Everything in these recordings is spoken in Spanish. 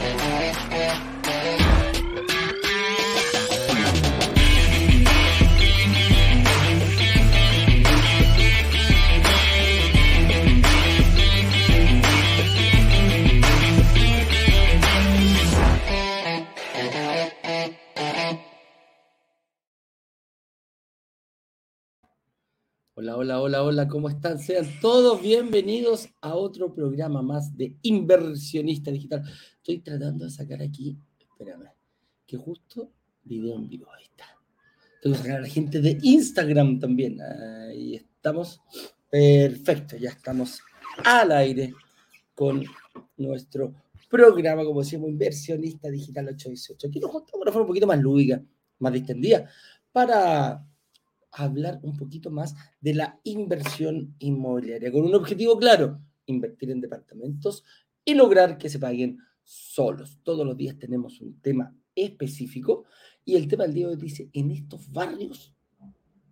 Thank you. Hola, hola, ¿cómo están? Sean todos bienvenidos a otro programa más de Inversionista Digital. Estoy tratando de sacar aquí, espérame, que justo video en vivo, ahí está. Tengo que sacar a la gente de Instagram también. Ahí estamos. Perfecto, ya estamos al aire con nuestro programa, como decimos, Inversionista Digital 818. Aquí nos juntamos de una forma un poquito más lúdica, más distendida, para hablar un poquito más de la inversión inmobiliaria, con un objetivo claro, invertir en departamentos y lograr que se paguen solos. Todos los días tenemos un tema específico y el tema del día de hoy dice, en estos barrios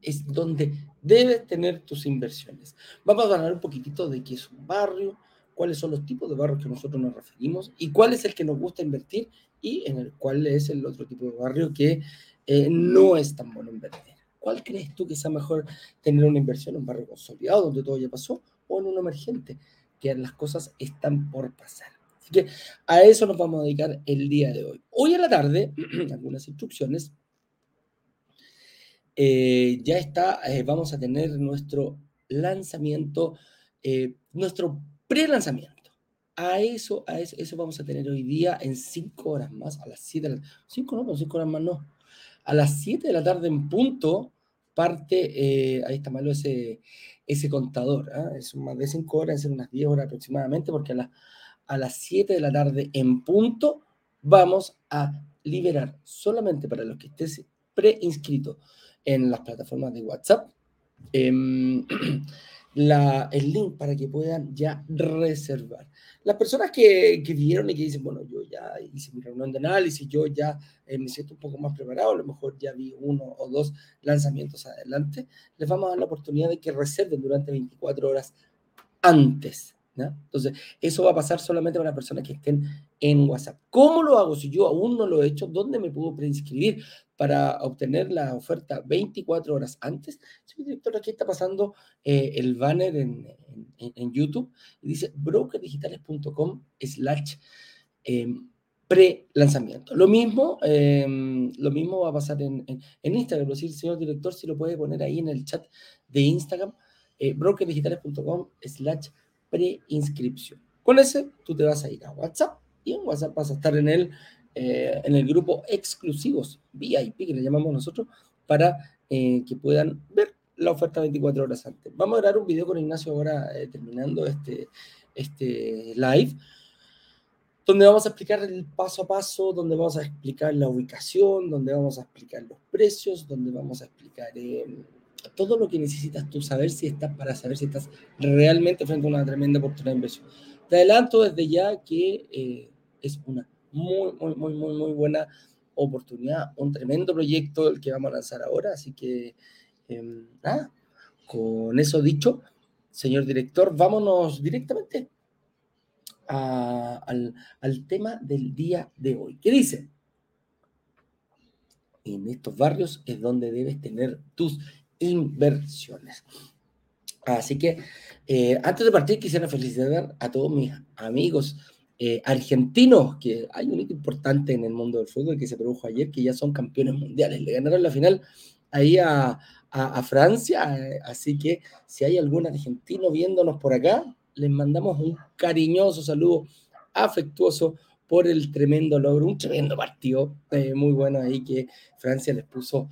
es donde debes tener tus inversiones. Vamos a hablar un poquitito de qué es un barrio, cuáles son los tipos de barrios que nosotros nos referimos y cuál es el que nos gusta invertir y en el cual es el otro tipo de barrio que eh, no es tan bueno invertir. ¿Cuál crees tú que sea mejor tener una inversión en un barrio consolidado donde todo ya pasó o en uno emergente, que las cosas están por pasar? Así que a eso nos vamos a dedicar el día de hoy. Hoy a la tarde, algunas instrucciones. Eh, ya está, eh, vamos a tener nuestro lanzamiento, eh, nuestro pre-lanzamiento. A eso, a eso, eso, vamos a tener hoy día en cinco horas más, a las siete de la Cinco no, pero cinco horas más no. A las 7 de la tarde en punto, parte, eh, ahí está malo ese, ese contador, ¿eh? es más de 5 horas, es unas 10 horas aproximadamente, porque a, a las 7 de la tarde en punto vamos a liberar solamente para los que estés preinscrito en las plataformas de WhatsApp. Eh, la, el link para que puedan ya reservar. Las personas que, que vieron y que dicen, bueno, yo ya hice mi reunión de análisis, yo ya eh, me siento un poco más preparado, a lo mejor ya vi uno o dos lanzamientos adelante, les vamos a dar la oportunidad de que reserven durante 24 horas antes. Entonces, eso va a pasar solamente para personas que estén en WhatsApp. ¿Cómo lo hago si yo aún no lo he hecho? ¿Dónde me puedo preinscribir para obtener la oferta 24 horas antes? Señor director, aquí está pasando eh, el banner en, en, YouTube y dice brokerdigitales.com slash em, pre-lanzamiento. Lo mismo, em, lo mismo va a pasar en, en, Instagram. Es decir, señor director, si lo puede poner ahí en el chat de Instagram, eh, brokerdigitales.com slash preinscripción. Con ese, tú te vas a ir a WhatsApp y en WhatsApp vas a estar en el, eh, en el grupo exclusivos VIP, que le llamamos nosotros, para eh, que puedan ver la oferta 24 horas antes. Vamos a grabar un video con Ignacio ahora eh, terminando este, este live, donde vamos a explicar el paso a paso, donde vamos a explicar la ubicación, donde vamos a explicar los precios, donde vamos a explicar todo lo que necesitas tú saber si estás para saber si estás realmente frente a una tremenda oportunidad de inversión. Te adelanto desde ya que eh, es una muy, muy, muy, muy, muy buena oportunidad, un tremendo proyecto el que vamos a lanzar ahora, así que em, nada, con eso dicho, señor director, vámonos directamente al, al tema del día de hoy. ¿Qué dice? En estos barrios es donde debes tener tus inversiones. Así que eh, antes de partir quisiera felicitar a todos mis amigos eh, argentinos, que hay un hito importante en el mundo del fútbol que se produjo ayer, que ya son campeones mundiales. Le ganaron la final ahí a, a, Francia, eh, así que si hay algún argentino viéndonos por acá, les mandamos un cariñoso saludo afectuoso por el tremendo logro, un tremendo partido muy bueno ahí que Francia les puso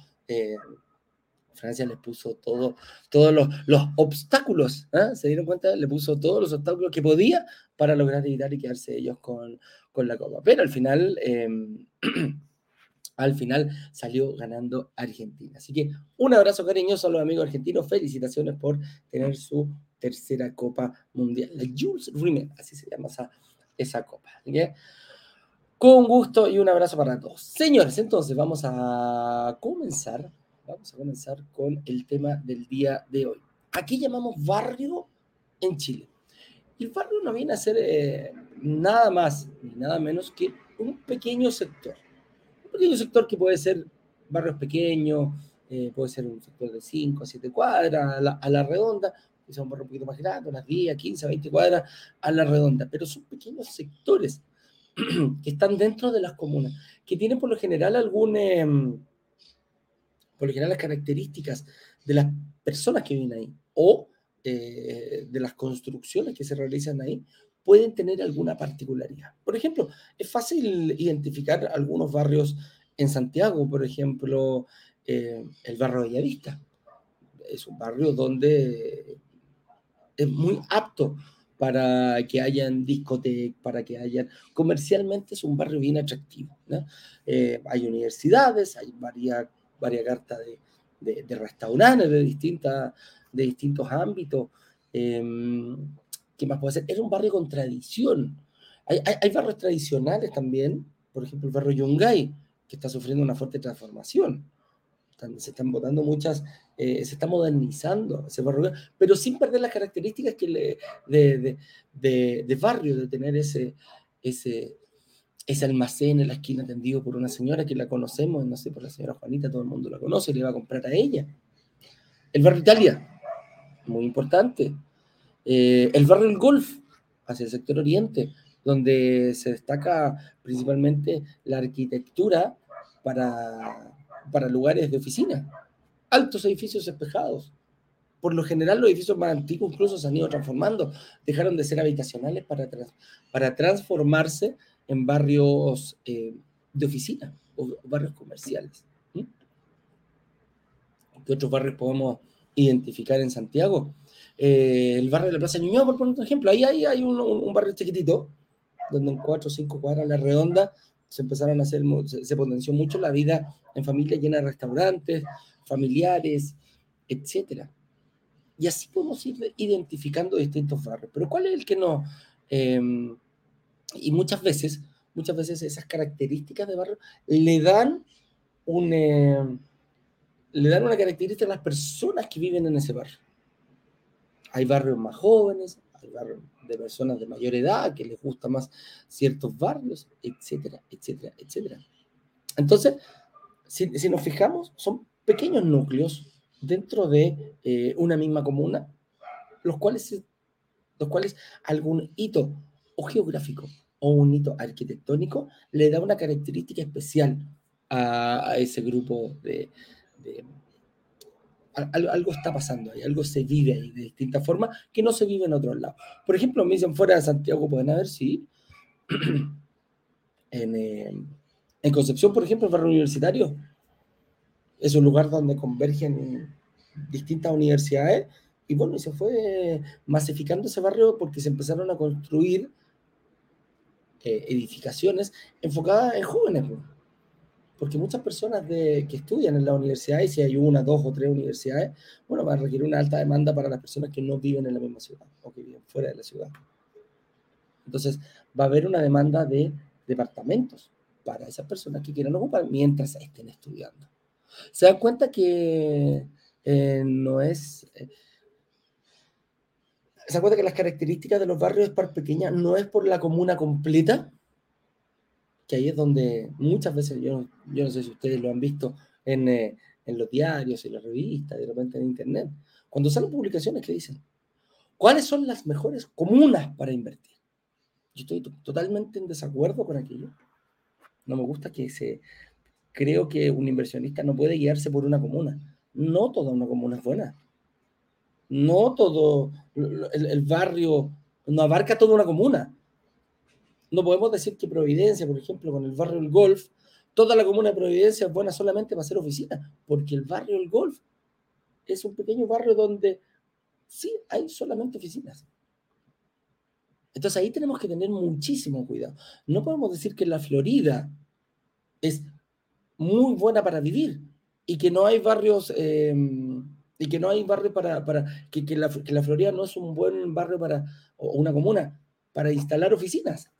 Francia le puso todo, todos los, los obstáculos, ¿eh? ¿se dieron cuenta? Le puso todos los obstáculos que podía para lograr evitar y quedarse ellos con, con la copa. Pero al final, em, al final salió ganando Argentina. Así que un abrazo cariñoso a los amigos argentinos. Felicitaciones por tener su tercera Copa Mundial. La Jules Rimet, así se llama esa, esa copa. Con gusto y un abrazo para todos. Señores, entonces vamos a comenzar Vamos a comenzar con el tema del día de hoy. Aquí llamamos barrio en Chile. Y el barrio no viene a ser eh, nada más ni nada menos que un pequeño sector. Un pequeño sector que puede ser barrios pequeños, eh, puede ser un sector de 5 a 7 cuadras a la, redonda, quizá un barrio un poquito más grande, unas 10, 15, 20 cuadras a la redonda, pero son pequeños sectores que están dentro de las comunas, que tienen por lo general algún, em, por lo general las características de las personas que viven ahí o eh, de las construcciones que se realizan ahí, pueden tener alguna particularidad. Por ejemplo, es fácil identificar algunos barrios en Santiago, por ejemplo, eh, el barrio de Bellavista. Es un barrio donde es muy apto para que hayan discotecas, para que hayan... Comercialmente es un barrio bien atractivo. Eh, hay universidades, hay varias, varias cartas de, de, restaurantes de, distintas, de distintos ámbitos. Em, ¿Qué más puede ser? Es un barrio con tradición. Hay, hay, hay, barrios tradicionales también, por ejemplo, el barrio Yungay, que está sufriendo una fuerte transformación se están botando muchas, eh, se está modernizando ese barrio, pero sin perder las características que le, de, de, de, barrio, de tener ese, ese, ese almacén en la esquina atendido por una señora que la conocemos, no sé, por la señora Juanita, todo el mundo la conoce le va a comprar a ella. El barrio Italia, muy importante. Eh, el barrio El Golf, hacia el sector oriente, donde se destaca principalmente la arquitectura para para lugares de oficina. Altos edificios espejados. Por lo general, los edificios más antiguos incluso se han ido transformando. Dejaron de ser habitacionales para, para transformarse en barrios eh, de oficina o, barrios comerciales. ¿Qué otros barrios podemos identificar en Santiago? Eh, el barrio de la Plaza Ñuñoa, por poner un ejemplo. Ahí hay, hay un, un, barrio chiquitito, donde en cuatro o cinco cuadras a la redonda se empezaron a hacer, se, potenció mucho la vida en familia llena de restaurantes, familiares, etc. Y así podemos ir identificando distintos barrios. Pero ¿cuál es el que no? Em, y muchas veces, muchas veces esas características de barrio le dan un, em, le dan una característica a las personas que viven en ese barrio. Hay barrios más jóvenes, hay barrios de personas de mayor edad, que les gusta más ciertos barrios, etcétera, etcétera, etcétera. Entonces, si, nos fijamos, son pequeños núcleos dentro de eh, una misma comuna, los cuales, los cuales algún hito o geográfico o un hito arquitectónico le da una característica especial a, ese grupo de, algo está pasando ahí, algo se vive ahí de distinta forma que no se vive en otros lados. Por ejemplo, me dicen fuera de Santiago, pueden haber, sí. Eh, en, Concepción, por ejemplo, el barrio universitario es un lugar donde convergen distintas universidades y bueno, y se fue masificando ese barrio porque se empezaron a construir eh, edificaciones enfocadas en jóvenes. Porque muchas personas de, que estudian en la universidad, y si hay una, dos o tres universidades, bueno, va a requerir una alta demanda para las personas que no viven en la misma ciudad o que viven fuera de la ciudad. Entonces, va a haber una demanda de departamentos para esas personas que quieran ocupar mientras estén estudiando. ¿Se dan cuenta que eh, no es... Eh, ¿Se dan cuenta que las características de los barrios de par pequeña no es por la comuna completa? Que ahí es donde muchas veces, yo, yo no sé si ustedes lo han visto en, eh, en los diarios, en las revistas, de repente en internet, cuando salen publicaciones que dicen, ¿cuáles son las mejores comunas para invertir? Yo estoy totalmente en desacuerdo con aquello. No me gusta que se... Creo que un inversionista no puede guiarse por una comuna. No toda una comuna es buena. No todo el, el barrio no abarca toda una comuna. No podemos decir que Providencia, por ejemplo, con el barrio El Golf, toda la comuna de Providencia es buena solamente para hacer oficina, porque el barrio El Golf es un pequeño barrio donde sí hay solamente oficinas. Entonces ahí tenemos que tener muchísimo cuidado. No podemos decir que la Florida es muy buena para vivir y que no hay barrios em, y que no hay barrio para, que, la, que, la, Florida no es un buen barrio para o una comuna para instalar oficinas.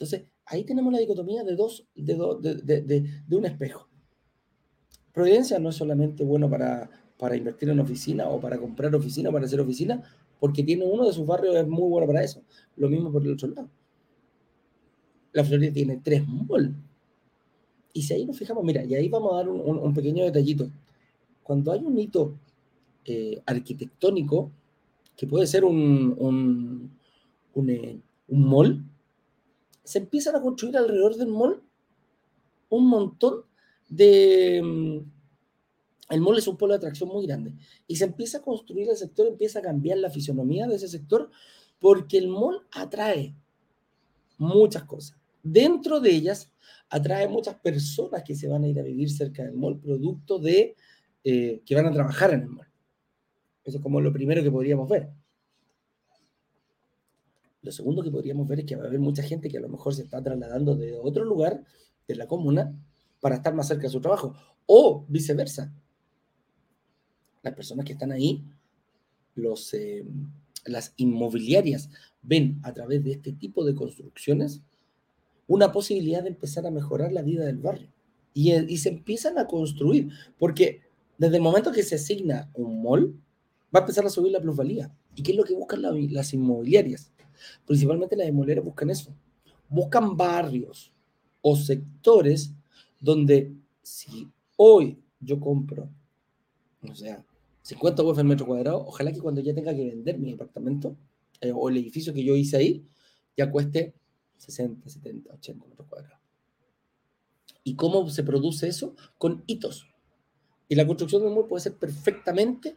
Entonces, ahí tenemos la dicotomía de dos, de, de, un espejo. Providencia no es solamente bueno para, para invertir en oficina o para comprar oficina o para hacer oficina, porque tiene uno de sus barrios es muy bueno para eso. Lo mismo por el otro lado. La Florida tiene tres malls. Y si ahí nos fijamos, mira, y ahí vamos a dar un, pequeño detallito. Cuando hay un hito eh, arquitectónico, que puede ser un, un, un, eh, un mall, se empiezan a construir alrededor del mall un montón de... Mm, el mall es un polo de atracción muy grande y se empieza a construir el sector, empieza a cambiar la fisonomía de ese sector porque el mall atrae muchas cosas. Dentro de ellas, atrae muchas personas que se van a ir a vivir cerca del mall, producto de eh, que van a trabajar en el mall. Eso es como lo primero que podríamos ver. Lo segundo que podríamos ver es que va a haber mucha gente que a lo mejor se está trasladando de otro lugar de la comuna para estar más cerca de su trabajo. O viceversa. Las personas que están ahí, los, eh, las inmobiliarias, ven a través de este tipo de construcciones una posibilidad de empezar a mejorar la vida del barrio. Y, y se empiezan a construir, porque desde el momento que se asigna un mall, va a empezar a subir la plusvalía. ¿Y qué es lo que buscan las inmobiliarias? Principalmente las inmobiliarias buscan eso. Buscan barrios o sectores donde si hoy yo compro, o sea, 50 UF el metro cuadrado, ojalá que cuando ya tenga que vender mi departamento eh, o el edificio que yo hice ahí, ya cueste 60, 70, 80 metros cuadrados. ¿Y cómo se produce eso? Con hitos. Y la construcción de un mall puede ser perfectamente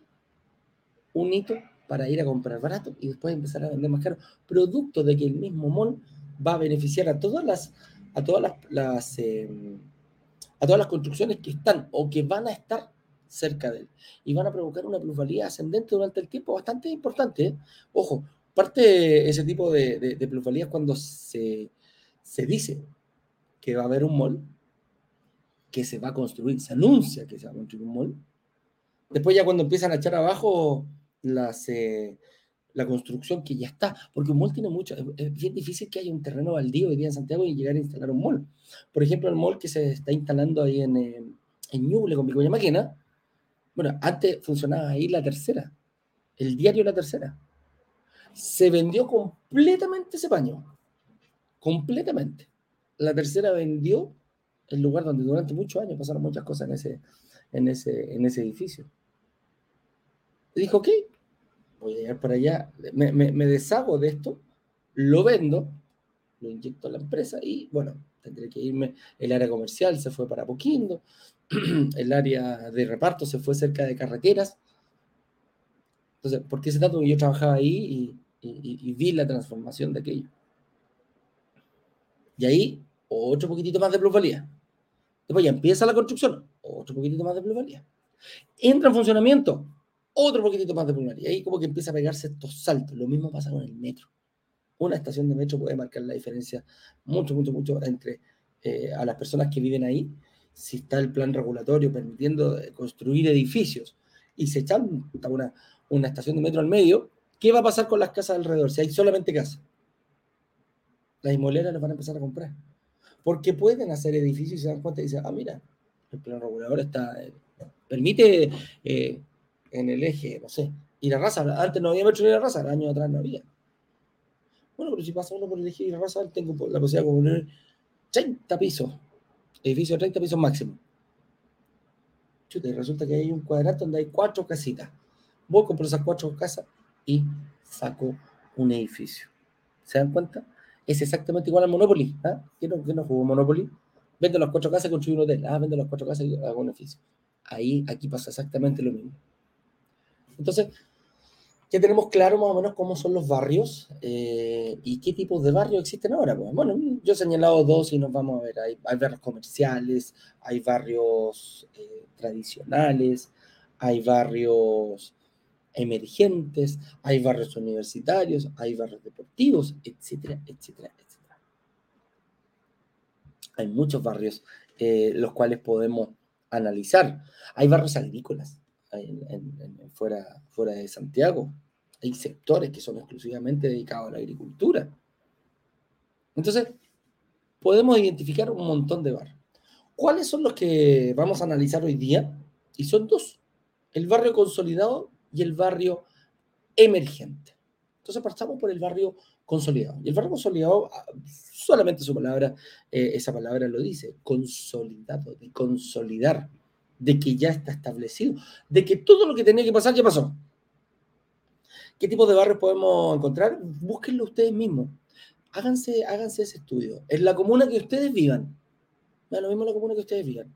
un hito para ir a comprar barato y después empezar a vender más caro, producto de que el mismo mall va a beneficiar a todas las, a todas las, em, a todas las construcciones que están o que van a estar cerca de él y van a provocar una plusvalía ascendente durante el tiempo bastante importante. ¿eh? Ojo, parte ese tipo de, de, de plusvalías cuando se, se dice que va a haber un mall que se va a construir, se anuncia que se va a construir un mall. Después ya cuando empiezan a echar abajo eh, la construcción que ya está, porque un mall tiene mucho, es bien difícil que haya un terreno baldío hoy día en Santiago y llegar a instalar un mall. Por ejemplo, el mall que se está instalando ahí en, eh, en Ñuble con Vicuña Máquina, bueno, antes funcionaba ahí la tercera, el diario La Tercera. Se vendió completamente ese paño, completamente. La tercera vendió el lugar donde durante muchos años pasaron muchas cosas en ese, en ese, en ese edificio. dijo, ok, voy a llegar para allá, me, me, deshago de esto, lo vendo, lo inyecto a la empresa y bueno, tendré que irme, el área comercial se fue para Poquindo, el área de reparto se fue cerca de carreteras. Entonces, ¿por qué se trata? Porque yo trabajaba ahí y, y, y, vi la transformación de aquello. Y ahí, otro poquitito más de plusvalía. Después ya empieza la construcción, otro poquitito más de plusvalía. Entra en funcionamiento, otro poquitito más de pulmonaria. Y ahí como que empieza a pegarse estos saltos. Lo mismo pasa con el metro. Una estación de metro puede marcar la diferencia mucho, mucho, mucho entre eh, a las personas que viven ahí, si está el plan regulatorio permitiendo eh, construir edificios y se echan una, una estación de metro al medio, ¿qué va a pasar con las casas alrededor? Si hay solamente casas. Las inmobiliarias las van a empezar a comprar. Porque pueden hacer edificios y se dan cuenta y dicen, ah, mira, el plan regulador está, eh, permite en el eje, no sé, y la raza, antes no había metro ni la raza, el año atrás no había. Bueno, pero si pasa uno por el eje y la raza, tengo la posibilidad de poner 30 pisos, edificio de 30 pisos máximo. Chuta, y resulta que hay un cuadrante donde hay cuatro casitas. Voy, compro esas cuatro casas y saco un edificio. ¿Se dan cuenta? Es exactamente igual al Monopoly. ¿ah? ¿Quién no, no jugó Monopoly? Vendo las cuatro casas y construyo un hotel. Ah, vendo las cuatro casas y hago un edificio. Ahí, aquí pasa exactamente lo mismo. Entonces, ya tenemos claro más o menos cómo son los barrios eh, y qué tipos de barrios existen ahora. Pues, bueno, yo he señalado dos y nos vamos a ver. Hay, barrios comerciales, hay barrios eh, tradicionales, hay barrios emergentes, hay barrios universitarios, hay barrios deportivos, etcétera, etcétera, etcétera. Hay muchos barrios eh, los cuales podemos analizar. Hay barrios agrícolas, fuera, fuera de Santiago. Hay sectores que son exclusivamente dedicados a la agricultura. Entonces, podemos identificar un montón de barrios. ¿Cuáles son los que vamos a analizar hoy día? Y son dos, el barrio consolidado y el barrio emergente. Entonces pasamos por el barrio consolidado. Y el barrio consolidado, ah, solamente su palabra, eh, esa palabra lo dice, consolidado, de consolidar, de que ya está establecido, de que todo lo que tenía que pasar ya pasó. ¿Qué tipo de barrios podemos encontrar? Búsquenlo ustedes mismos. Háganse, háganse ese estudio. En la comuna que ustedes vivan. Lo mismo en la comuna que ustedes vivan.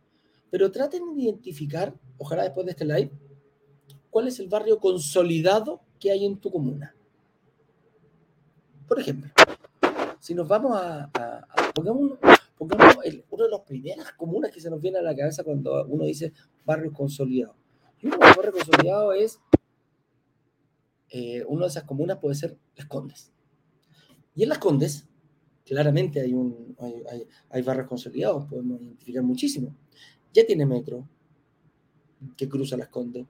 Pero traten de identificar, ojalá después de este live, cuál es el barrio consolidado que hay en tu comuna. Por ejemplo, si nos vamos a... una de las primeras comunas que se nos viene a la cabeza cuando uno dice barrio consolidado. Y uno de los barrios consolidados es... Eh, una de esas comunas puede ser Las Condes. Y en Las Condes, claramente hay, un, hay, hay barrios consolidados, podemos identificar muchísimo. Ya tiene metro, que cruza Las Condes,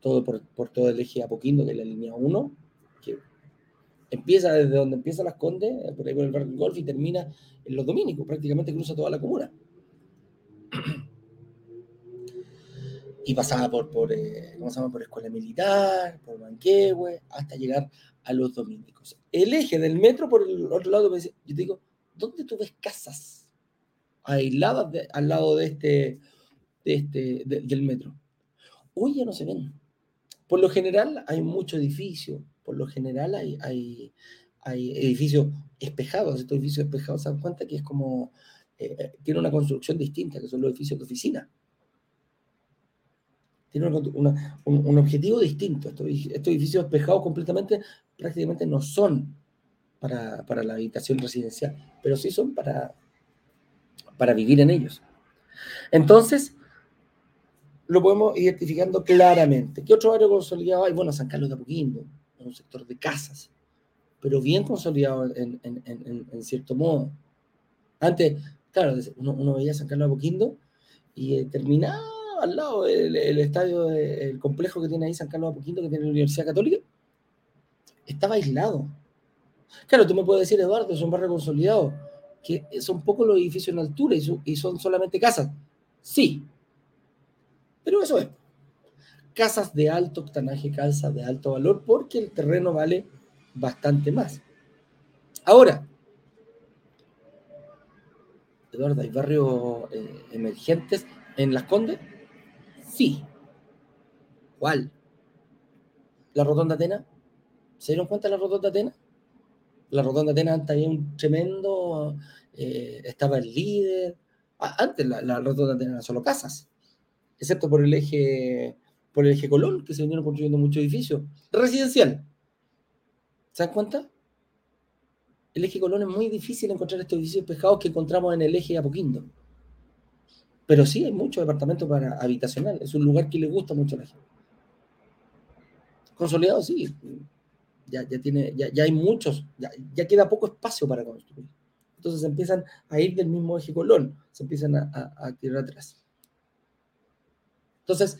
todo por, por, todo el eje Apoquindo, que es la línea 1, que empieza desde donde empieza Las Condes, por ahí por el barrio del Golf, y termina en los Dominicos, prácticamente cruza toda la comuna. Y pasaba por, por, eh, ¿cómo se llama? por Escuela Militar, por Manquehue, hasta llegar a los Dominicos. El eje del metro por el otro lado, yo te digo, ¿dónde tú ves casas aisladas al lado de este, de este del metro? Hoy ya no se ven. Por lo general hay mucho edificio, por lo general hay, hay, edificios espejados, estos edificios espejados se dan cuenta que es como, eh, eh, tiene una construcción distinta, que son los edificios de oficina. Tiene un, objetivo distinto. Estos, edificios espejados completamente prácticamente no son para, para, la habitación residencial, pero sí son para, para vivir en ellos. Entonces, lo podemos identificando claramente. ¿Qué otro barrio consolidado hay? Bueno, San Carlos de Apoquindo, un sector de casas, pero bien consolidado en, en, en, cierto modo. Antes, claro, uno, uno, veía San Carlos Apoquindo y eh, terminaba al lado del el estadio, el complejo que tiene ahí San Carlos Apoquindo, que tiene la Universidad Católica, estaba aislado. Claro, tú me puedes decir, Eduardo, es un barrio consolidado, que son pocos los edificios en altura y, y son solamente casas. Sí, pero eso es. Casas de alto octanaje, casas de alto valor, porque el terreno vale bastante más. Ahora, Eduardo, ¿hay barrios eh, emergentes en Las Condes? Sí. ¿Cuál? ¿La Rotonda Atena? ¿Se dieron cuenta de la Rotonda Atena? La Rotonda Atena antes había un tremendo, eh, estaba el líder. Antes la, la Rotonda Atena eran solo casas excepto por el eje, por el eje Colón, que se vinieron construyendo muchos edificios. Residencial. ¿Se dan cuenta? El eje Colón es muy difícil encontrar estos edificios pescados que encontramos en el eje Apoquindo. Pero sí hay muchos departamentos para habitacional. Es un lugar que le gusta mucho a la gente. Consolidado, sí. Ya, ya, tiene, ya, ya hay muchos, ya, ya, queda poco espacio para construir. Entonces se empiezan a ir del mismo eje Colón, se empiezan a, tirar atrás. Entonces,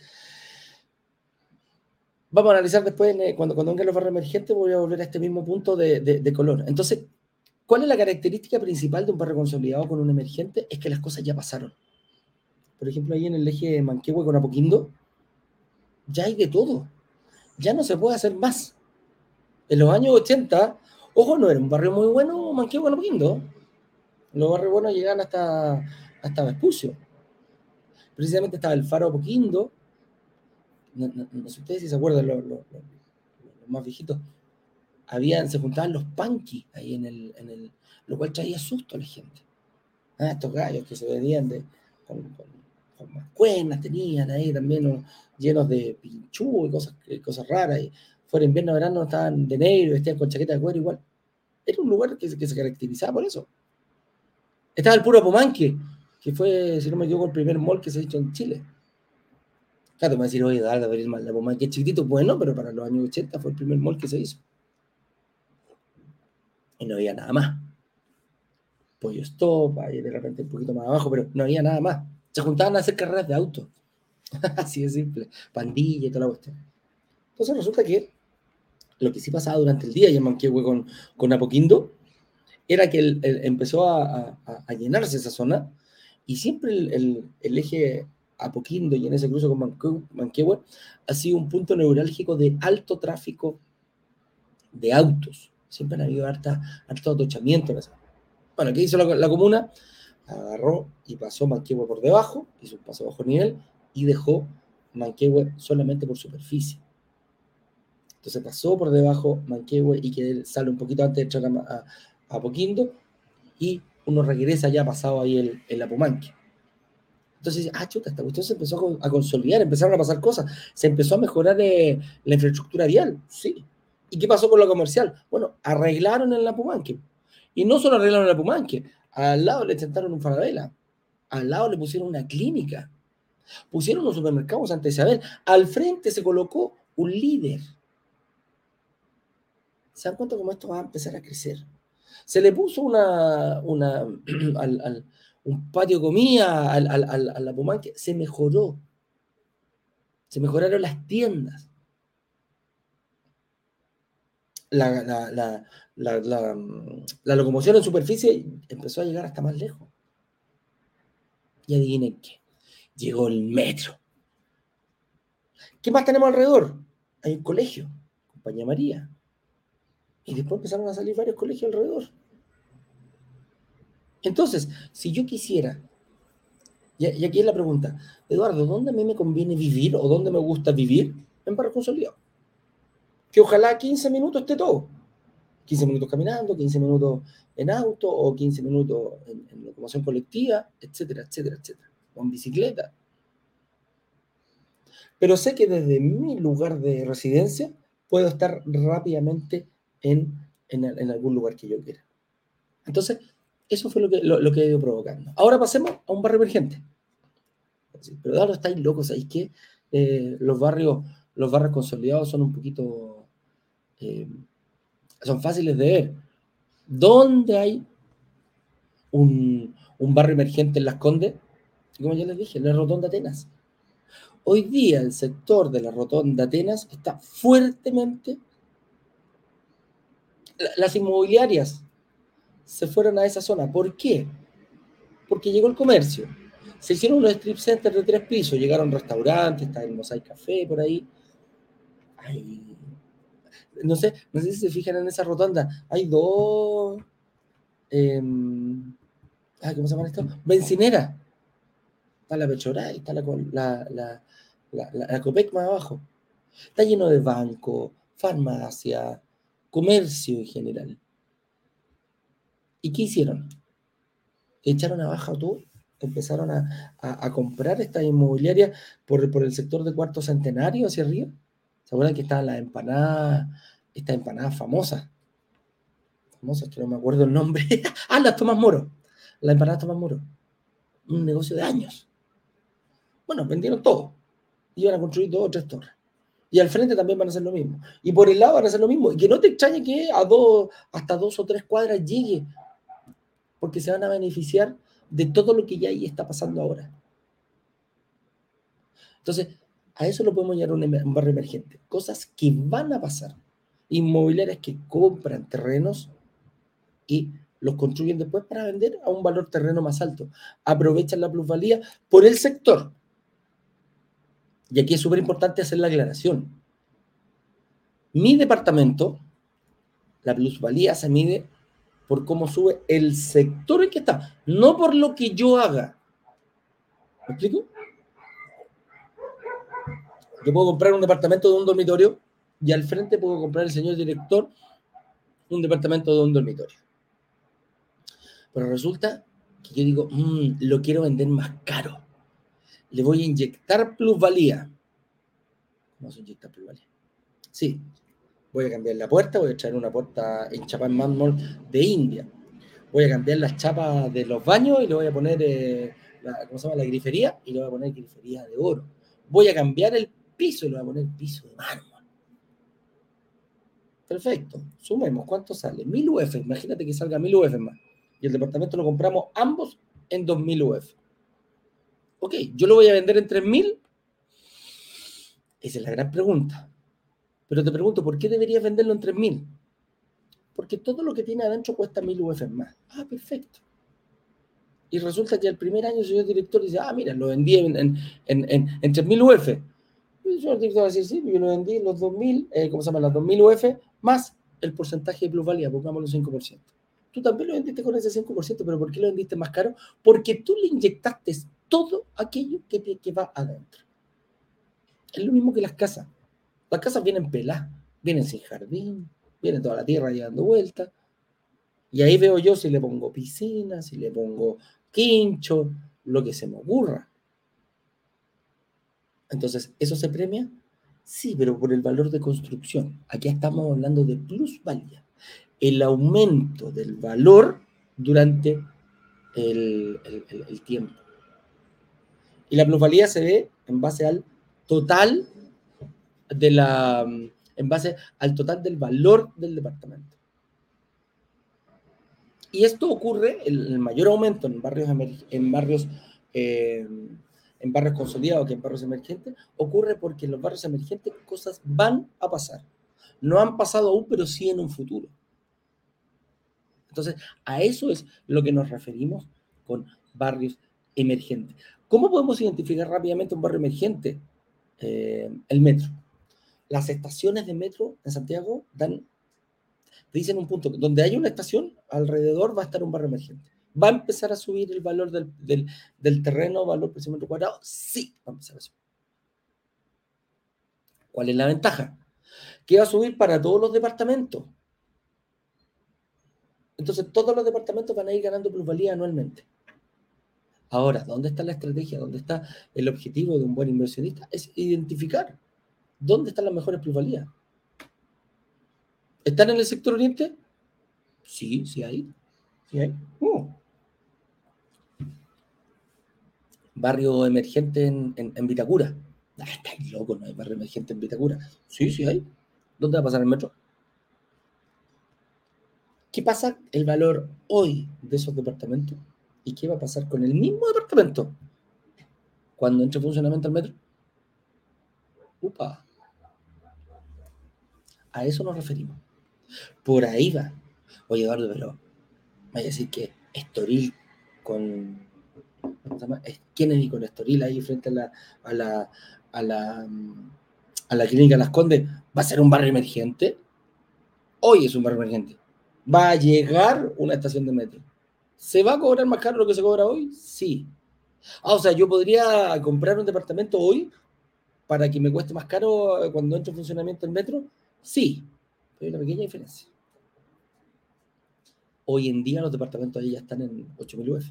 vamos a analizar después, cuando, cuando vengan los barrios emergentes, voy a volver a este mismo punto de, de, color. Entonces, ¿cuál es la característica principal de un barrio consolidado con un emergente? Es que las cosas ya pasaron. Por ejemplo, ahí en el eje Manquehue con Apoquindo, ya hay de todo. Ya no se puede hacer más. En los años 80, ojo, no era un barrio muy bueno Manquehue con Apoquindo. Los barrios buenos llegan hasta, hasta Vespucio precisamente estaba el faro Poquindo, no, no, sé ustedes si se acuerdan, los, más viejitos, habían, se juntaban los punky ahí en el, en el, lo cual traía susto a la gente. Ah, estos gallos que se venían de, con, con, más cuernas tenían ahí también, llenos de pinchú y cosas, cosas raras, y fuera invierno verano estaban de negro, vestían con chaqueta de cuero igual. Era un lugar que, que se caracterizaba por eso. Estaba el puro Pomanque, que fue, si no me equivoco, el primer mall que se ha hecho en Chile. Claro, me va a decir, oye, dar de mal, la que es chiquitito, bueno, pero para los años 80 fue el primer mall que se hizo. Y no había nada más. Pollo stop, ahí de repente un poquito más abajo, pero no había nada más. Se juntaban a hacer carreras de auto. Así de simple. Pandilla y toda la cuestión. Entonces resulta que lo que sí pasaba durante el día y en Manquehue con, con Apoquindo era que empezó a, a, llenarse esa zona y siempre el, el, eje Apoquindo y en ese cruce con Manquehue ha sido un punto neurálgico de alto tráfico de autos. Siempre han habido harta, harto atochamiento. Bueno, ¿qué hizo la, comuna? Agarró y pasó Manquehue por debajo, hizo un paso bajo nivel y dejó Manquehue solamente por superficie. Entonces pasó por debajo Manquehue y que sale un poquito antes de echar a, a, Poquindo y uno regresa ya pasado ahí el, el Apumanque. Entonces, ah, chuta, esta cuestión se empezó a consolidar, empezaron a pasar cosas, se empezó a mejorar eh, la infraestructura vial, sí. ¿Y qué pasó con lo comercial? Bueno, arreglaron en la Pumanque. Y no solo arreglaron en la Pumanque, al lado le sentaron un Falabella, al lado le pusieron una clínica, pusieron unos supermercados Santa Isabel, al frente se colocó un líder. ¿Se dan cuenta cómo esto va a empezar a crecer? Se le puso una, una al, un patio comía a, la Pumanque, se mejoró. Se mejoraron las tiendas. La, locomoción en superficie empezó a llegar hasta más lejos. Y adivinen qué. Llegó el metro. ¿Qué más tenemos alrededor? Hay un colegio, Compañía María. Y después empezaron a salir varios colegios alrededor. Entonces, si yo quisiera, y, aquí es la pregunta, Eduardo, ¿dónde a mí me conviene vivir o dónde me gusta vivir? En Barrio Consolidado. Que ojalá 15 minutos esté todo. 15 minutos caminando, 15 minutos en auto o 15 minutos en, en locomoción colectiva, etcétera, etcétera, etcétera. O en bicicleta. Pero sé que desde mi lugar de residencia puedo estar rápidamente en, en algún lugar que yo quiera. Entonces, eso fue lo que, lo, que ha ido provocando. Ahora pasemos a un barrio emergente. Pero ahora estáis locos, ¿sabéis qué? Eh, los, barrios, los barrios consolidados son un poquito... Eh, son fáciles de ver. ¿Dónde hay un, un, barrio emergente en Las Condes? Como ya les dije, en la Rotonda Atenas. Hoy día el sector de la Rotonda Atenas está fuertemente... Las inmobiliarias se fueron a esa zona. ¿Por qué? Porque llegó el comercio. Se hicieron unos strip centers de tres pisos, llegaron restaurantes, está el Mosaic Café por ahí. no sé, no sé si se fijan en esa rotonda. Hay dos. Em, ¿Cómo se llama esto? Bencinera. Está la Pechora y está la, la, la, la, Copec más abajo. Está lleno de banco, farmacia, comercio en general. ¿Y qué hicieron? Echaron abajo todo, empezaron a, comprar estas inmobiliarias por, por, el sector de cuarto centenario hacia arriba. ¿Se acuerdan que estaban las empanadas, estas empanadas famosas? Famosas, que no me acuerdo el nombre. ah, las Tomás Moro. La empanada Tomás Moro. Un negocio de años. Bueno, vendieron todo. Iban a construir dos o tres torres. Y al frente también van a hacer lo mismo. Y por el lado van a hacer lo mismo. Y que no te extrañe que a dos, hasta dos o tres cuadras llegue porque se van a beneficiar de todo lo que ya ahí está pasando ahora. Entonces, a eso lo podemos llamar un, barrio emergente. Cosas que van a pasar. Inmobiliarias que compran terrenos y los construyen después para vender a un valor terreno más alto. Aprovechan la plusvalía por el sector. Y aquí es súper importante hacer la aclaración. Mi departamento, la plusvalía se mide por cómo sube el sector en que está, no por lo que yo haga. ¿Me explico? Yo puedo comprar un departamento de un dormitorio y al frente puedo comprar el señor director un departamento de un dormitorio. Pero resulta que yo digo, mm, lo quiero vender más caro. Le voy a inyectar plusvalía. ¿Cómo se inyecta plusvalía? Sí, voy a cambiar la puerta, voy a echar una puerta en chapa en mármol de India. Voy a cambiar las chapas de los baños y le voy a poner, eh, la, ¿cómo se llama? La grifería y le voy a poner grifería de oro. Voy a cambiar el piso y le voy a poner piso de mármol. Perfecto. Sumemos. ¿Cuánto sale? 1000 UF. Imagínate que salga 1000 UF más. Y el departamento lo compramos ambos en 2000 UF. Ok, yo lo voy a vender en 3000. Esa es la gran pregunta. Pero te pregunto, ¿por qué deberías venderlo en 3.000? Porque todo lo que tiene adentro cuesta 1.000 UF más. Ah, perfecto. Y resulta que el primer año el señor director dice, ah, mira, lo vendí en, en, en, en, 3.000 UF. Y el señor director va a decir, sí, yo lo vendí en los 2.000, eh, ¿cómo se llama? Las 2.000 UF más el porcentaje de plusvalía, pongámoslo 5%. Tú también lo vendiste con ese 5%, pero ¿por qué lo vendiste más caro? Porque tú le inyectaste todo aquello que, que va adentro. Es lo mismo que las casas. Las casas vienen peladas, vienen sin jardín, viene toda la tierra ahí dando vueltas. Y ahí veo yo si le pongo piscina, si le pongo quincho, lo que se me ocurra. Entonces, ¿eso se premia? Sí, pero por el valor de construcción. Aquí estamos hablando de plusvalía. El aumento del valor durante el tiempo. Y la plusvalía se ve en base al total de la, en base al total del valor del departamento. Y esto ocurre, el, mayor aumento en barrios, en barrios, eh, en barrios consolidados que en barrios emergentes, ocurre porque en los barrios emergentes cosas van a pasar. No han pasado aún, pero sí en un futuro. Entonces, a eso es lo que nos referimos con barrios emergentes. ¿Cómo podemos identificar rápidamente un barrio emergente? Eh, el metro. Las estaciones de metro en Santiago dan, dicen un punto, donde hay una estación, alrededor va a estar un barrio emergente. ¿Va a empezar a subir el valor del, del, terreno, valor por metro cuadrado? Sí, va a empezar a subir. ¿Cuál es la ventaja? Que va a subir para todos los departamentos. Entonces, todos los departamentos van a ir ganando plusvalía anualmente. Ahora, ¿dónde está la estrategia? ¿Dónde está el objetivo de un buen inversionista? Es identificar dónde están las mejores plusvalías. ¿Están en el sector oriente? Sí, sí hay. Sí hay. Uh. Barrio emergente en, en, Vitacura. Ah, estáis loco, no hay barrio emergente en Vitacura. Sí, sí hay. ¿Dónde va a pasar el metro? ¿Qué pasa el valor hoy de esos departamentos? ¿Y qué va a pasar con el mismo departamento cuando entre en funcionamiento el metro? Upa. A eso nos referimos. Por ahí va. Oye, Eduardo, pero vaya a decir que Estoril con. ¿Cómo se llama? Kennedy con Estoril ahí frente a la, a la, a la, a la clínica Las Condes va a ser un barrio emergente. Hoy es un barrio emergente. Va a llegar una estación de metro. ¿Se va a cobrar más caro lo que se cobra hoy? Sí. Ah, o sea, yo podría comprar un departamento hoy para que me cueste más caro cuando entre en funcionamiento el metro. Sí, hay una pequeña diferencia. Hoy en día los departamentos ahí ya están en 8.000 UF.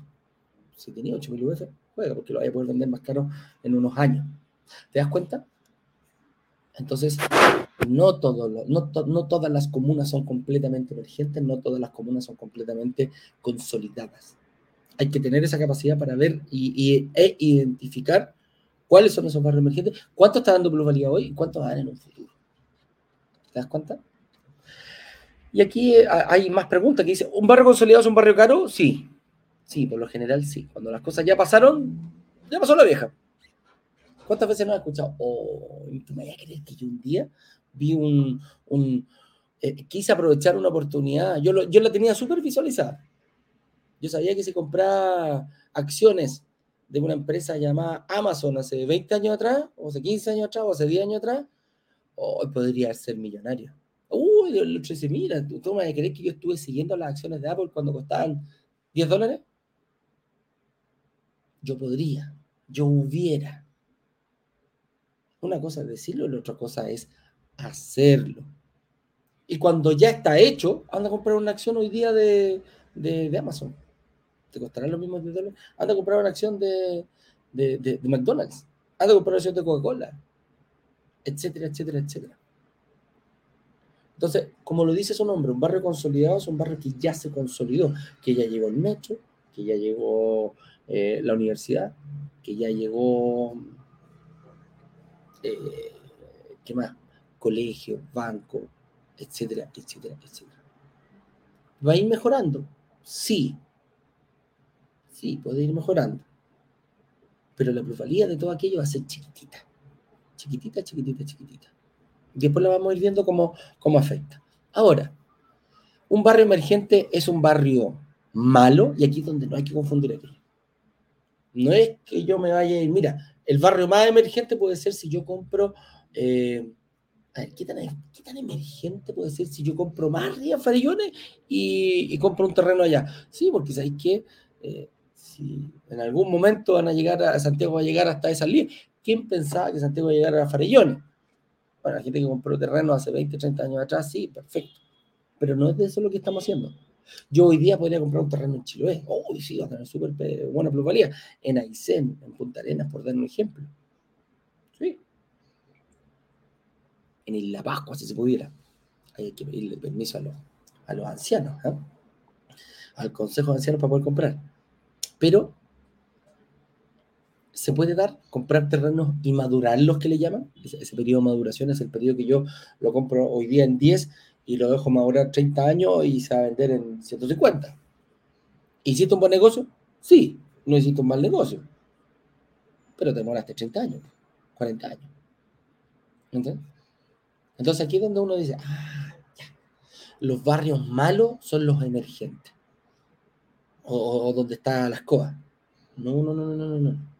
Si tenía 8.000 UF, juega, porque lo vaya a poder vender más caro en unos años. ¿Te das cuenta? Entonces, no, todas las comunas son completamente emergentes, no todas las comunas son completamente consolidadas. Hay que tener esa capacidad para ver y, e identificar cuáles son esos barrios emergentes, cuánto está dando plusvalía hoy y cuánto va a dar en un futuro. ¿Te das cuenta? Y aquí eh, hay más preguntas que dice, ¿un barrio consolidado es un barrio caro? Sí, sí, por lo general sí. Cuando las cosas ya pasaron, ya pasó la vieja. ¿Cuántas veces no has escuchado? Oh, ¿tú me vas a creer que yo un día vi un, eh, quise aprovechar una oportunidad, yo, yo la tenía súper visualizada. Yo sabía que si compraba acciones de una empresa llamada Amazon hace 20 años atrás, o hace 15 años atrás, o hace 10 años atrás, hoy podría ser millonario. Uy, el otro dice, mira, ¿tú, me crees que yo estuve siguiendo las acciones de Apple cuando costaban 10 dólares? Yo podría, yo hubiera. Una cosa es decirlo, la otra cosa es hacerlo. Y cuando ya está hecho, anda a comprar una acción hoy día de, Amazon. Te costará lo mismo de dólares. Anda a comprar una acción de, de, McDonald's. Anda a comprar una acción de Coca-Cola. Etcétera, etcétera, etcétera. Entonces, como lo dice su nombre, un barrio consolidado es un barrio que ya se consolidó, que ya llegó el metro, que ya llegó eh, la universidad, que ya llegó... Eh, ¿Qué más? colegio, banco, etcétera, etcétera, etcétera. ¿Va a ir mejorando? Sí. Sí, puede ir mejorando. Pero la plusvalía de todo aquello va a ser chiquitita. Chiquitita, chiquitita, chiquitita. Después la vamos a ir viendo cómo, cómo afecta. Ahora, un barrio emergente es un barrio malo y aquí es donde no hay que confundir aquello. No es que yo me vaya a ir, mira, el barrio más emergente puede ser si yo compro eh, A ver, ¿qué tan, emergente puede ser si yo compro más Rías Farillones y, y, compro un terreno allá? Sí, porque sabéis que eh, si en algún momento van a llegar a Santiago, va a llegar hasta esa línea. ¿Quién pensaba que Santiago iba a llegar a Farellones? Bueno, la gente que compró terreno hace 20, 30 años atrás, sí, perfecto. Pero no es de eso lo que estamos haciendo. Yo hoy día podría comprar un terreno en Chiloé. Oh, sí, va a tener súper buena plusvalía. En Aysén, en Punta Arenas, por dar un ejemplo. Sí. En Isla Pascua, si se pudiera. Hay que pedirle permiso a los, a los ancianos, ¿eh? al Consejo de Ancianos para poder comprar. Pero se puede dar, comprar terrenos y madurarlos, que le llaman. Ese, periodo de maduración es el periodo que yo lo compro hoy día en 10 y lo dejo madurar 30 años y se va a vender en 150. ¿Hiciste un buen negocio? Sí, no hiciste un mal negocio. Pero te demoraste 30 años, 40 años. ¿Entiendes? Entonces aquí es donde uno dice, ah, ya. Los barrios malos son los emergentes. O, o donde está la escoba. No, no, no, no, no, no.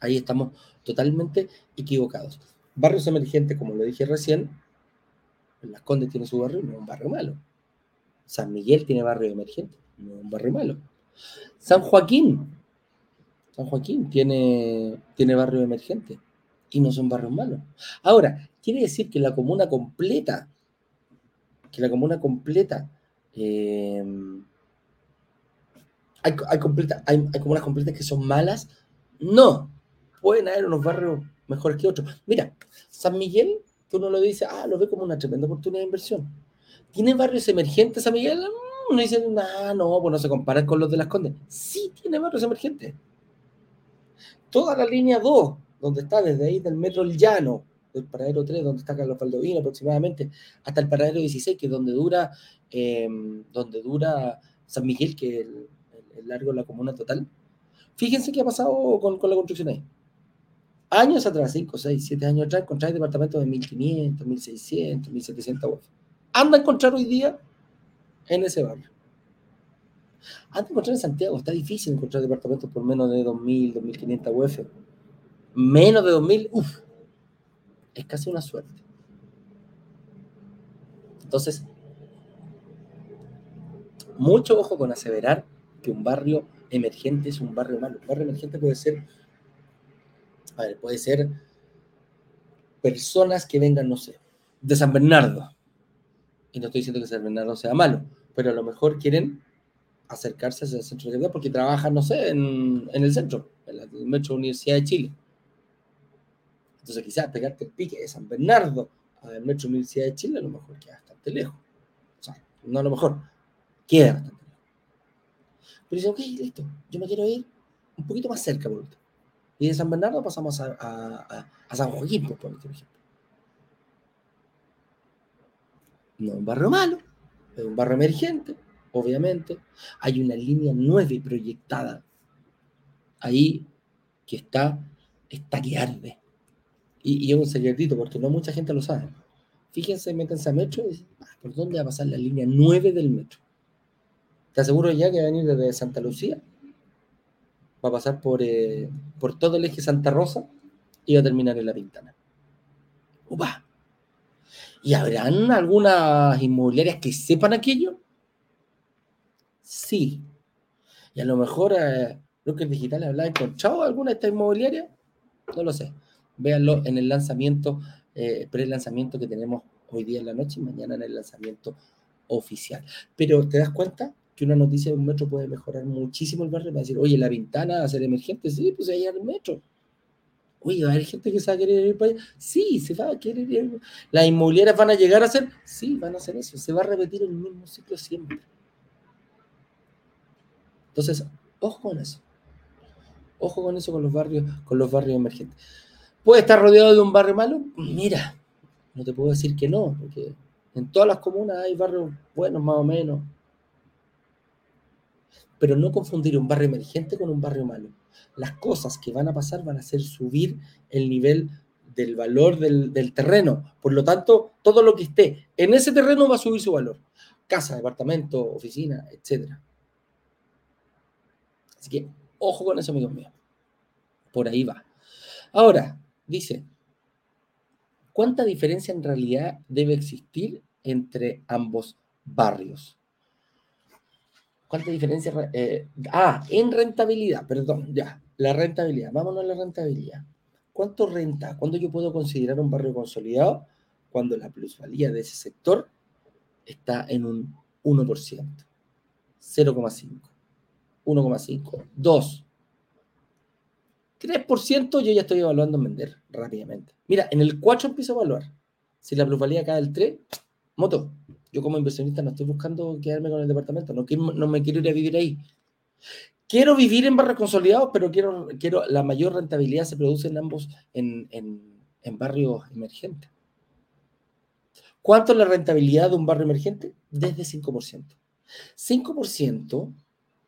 Ahí estamos totalmente equivocados. Barrios emergentes, como lo dije recién, Las Condes tiene su barrio, no es un barrio malo. San Miguel tiene barrio emergente, no es un barrio malo. San Joaquín, San Joaquín tiene, tiene barrio emergente y no son barrios malos. Ahora, quiere decir que la comuna completa, que la comuna completa, eh, hay, hay, hay comunas completas que son malas. No, pueden haber unos barrios mejores que otros. Mira, San Miguel, que uno lo dice, ah, lo ve como una tremenda oportunidad de inversión. ¿Tiene barrios emergentes San Miguel? Mm, uno dice, nah, no, pues no se comparan con los de las Condes. Sí, tiene barrios emergentes. Toda la línea 2, donde está desde ahí del metro El Llano, del paradero 3, donde está Carlos Faldovino aproximadamente, hasta el paradero 16, que es donde dura, em, donde dura San Miguel, que es el, largo de la comuna total. Fíjense qué ha pasado con, con la construcción ahí años atrás, 5, 6, 7 años atrás, encontrar departamentos de 1500, 1600, 1700 UF. Anda a encontrar hoy día en ese barrio. Anda a encontrar en Santiago, está difícil encontrar departamentos por menos de 2000, 2500 UF. Menos de 2000, uff, es casi una suerte. Entonces, mucho ojo con aseverar que un barrio emergente es un barrio malo. Un barrio emergente puede ser puede ser personas que vengan, no sé, de San Bernardo. Y no estoy diciendo que San Bernardo sea malo, pero a lo mejor quieren acercarse al centro de ciudad porque trabajan, no sé, en, el centro, en la Metro Universidad de Chile. Entonces quizás pegarte el pique de San Bernardo a la Metro Universidad de Chile a lo mejor queda bastante lejos. O sea, no a lo mejor, queda bastante lejos. Pero dice, ok, listo, yo me quiero ir un poquito más cerca por último. Y de San Bernardo pasamos a, San Joaquín, por ejemplo. No un barrio malo, es un barrio emergente, obviamente. Hay una línea 9 proyectada ahí que está, está que arde. Y, es un secretito porque no mucha gente lo sabe. Fíjense, métanse a metro y ah, ¿por dónde va a pasar la línea 9 del metro? Te aseguro ya que va a venir desde Santa Lucía va a pasar por, eh, por todo el eje Santa Rosa y va a terminar en La Pintana. ¡Upa! ¿Y habrán algunas inmobiliarias que sepan aquello? Sí. Y a lo mejor eh, que Digital habrá encontrado alguna de estas inmobiliarias. No lo sé. Véanlo en el lanzamiento, eh, pre-lanzamiento que tenemos hoy día en la noche y mañana en el lanzamiento oficial. Pero te das cuenta, que una noticia de un metro puede mejorar muchísimo el barrio para decir, oye, la ventana va a ser emergente, sí, pues ahí el metro. Oye, ¿va a haber gente que se va a querer ir para allá? Sí, se va a querer ir. ¿Las inmobiliarias van a llegar a ser? Sí, van a hacer eso. Se va a repetir el mismo ciclo siempre. Entonces, ojo con eso. Ojo con eso con los barrios, con los barrios emergentes. ¿Puede estar rodeado de un barrio malo? Mira, no te puedo decir que no, porque en todas las comunas hay barrios buenos más o menos, pero no confundir un barrio emergente con un barrio malo. Las cosas que van a pasar van a hacer subir el nivel del valor del, terreno. Por lo tanto, todo lo que esté en ese terreno va a subir su valor. Casa, departamento, oficina, etc. Así que ojo con eso, amigos míos. Por ahí va. Ahora, dice, ¿cuánta diferencia en realidad debe existir entre ambos barrios? ¿Cuánta diferencia? Eh, ah, en rentabilidad, perdón, ya, la rentabilidad. Vámonos a la rentabilidad. ¿Cuánto renta? ¿Cuándo yo puedo considerar un barrio consolidado? Cuando la plusvalía de ese sector está en un 1%, 0,5, 1,5, 2, 3% yo ya estoy evaluando en vender rápidamente. Mira, en el 4 empiezo a evaluar. Si la plusvalía cae del 3, moto. Yo como inversionista no estoy buscando quedarme con el departamento, no, me quiero ir a vivir ahí. Quiero vivir en barrios consolidados, pero quiero, quiero la mayor rentabilidad se produce en ambos, en, en barrios emergentes. ¿Cuánto es la rentabilidad de un barrio emergente? Desde 5%. 5%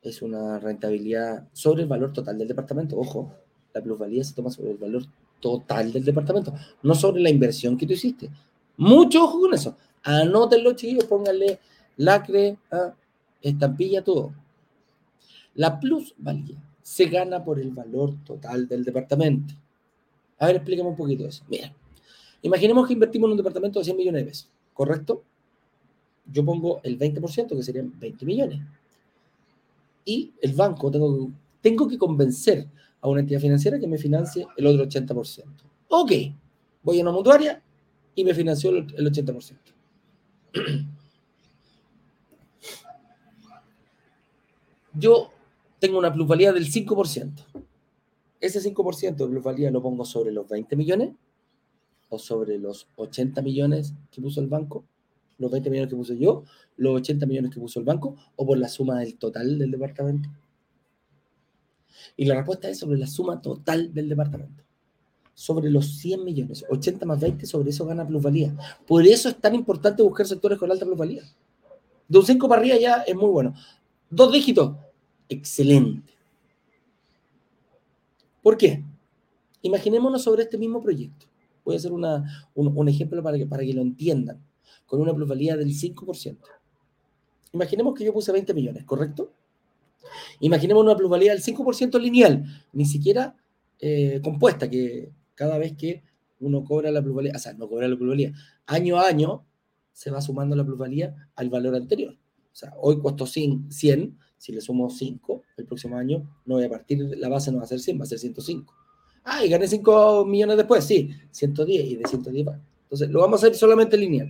es una rentabilidad sobre el valor total del departamento. Ojo, la plusvalía se toma sobre el valor total del departamento, no sobre la inversión que tú hiciste. Mucho ojo con eso. Anótenlo, chiquillos, pónganle lacre, ah, estampilla, todo. La plusvalía se gana por el valor total del departamento. A ver, explícame un poquito eso. Mira, imaginemos que invertimos en un departamento de 100 millones de pesos, ¿correcto? Yo pongo el 20%, que serían 20 millones. Y el banco, tengo, tengo que convencer a una entidad financiera que me financie el otro 80%. Ok, voy a una mutuaria y me financió el 80%. Yo tengo una plusvalía del 5%. Ese 5% de plusvalía lo pongo sobre los 20 millones o sobre los 80 millones que puso el banco, los 20 millones que puse yo, los 80 millones que puso el banco o por la suma del total del departamento. Y la respuesta es sobre la suma total del departamento. Sobre los 100 millones, 80 más 20, sobre eso gana plusvalía. Por eso es tan importante buscar sectores con alta plusvalía. De un 5 para arriba ya es muy bueno. Dos dígitos, excelente. ¿Por qué? Imaginémonos sobre este mismo proyecto. Voy a hacer una, un, ejemplo para que, para que lo entiendan. Con una plusvalía del 5%. Imaginemos que yo puse 20 millones, ¿correcto? Imaginemos una plusvalía del 5% lineal, ni siquiera eh, compuesta, que cada vez que uno cobra la plusvalía, o sea, no cobra la plusvalía, año a año se va sumando la plusvalía al valor anterior. O sea, hoy costó 100, si le sumo 5, el próximo año no voy a partir, la base no va a ser 100, va a ser 105. Ah, y gané 5 millones después, sí, 110 y de 110 va. Entonces, lo vamos a hacer solamente lineal.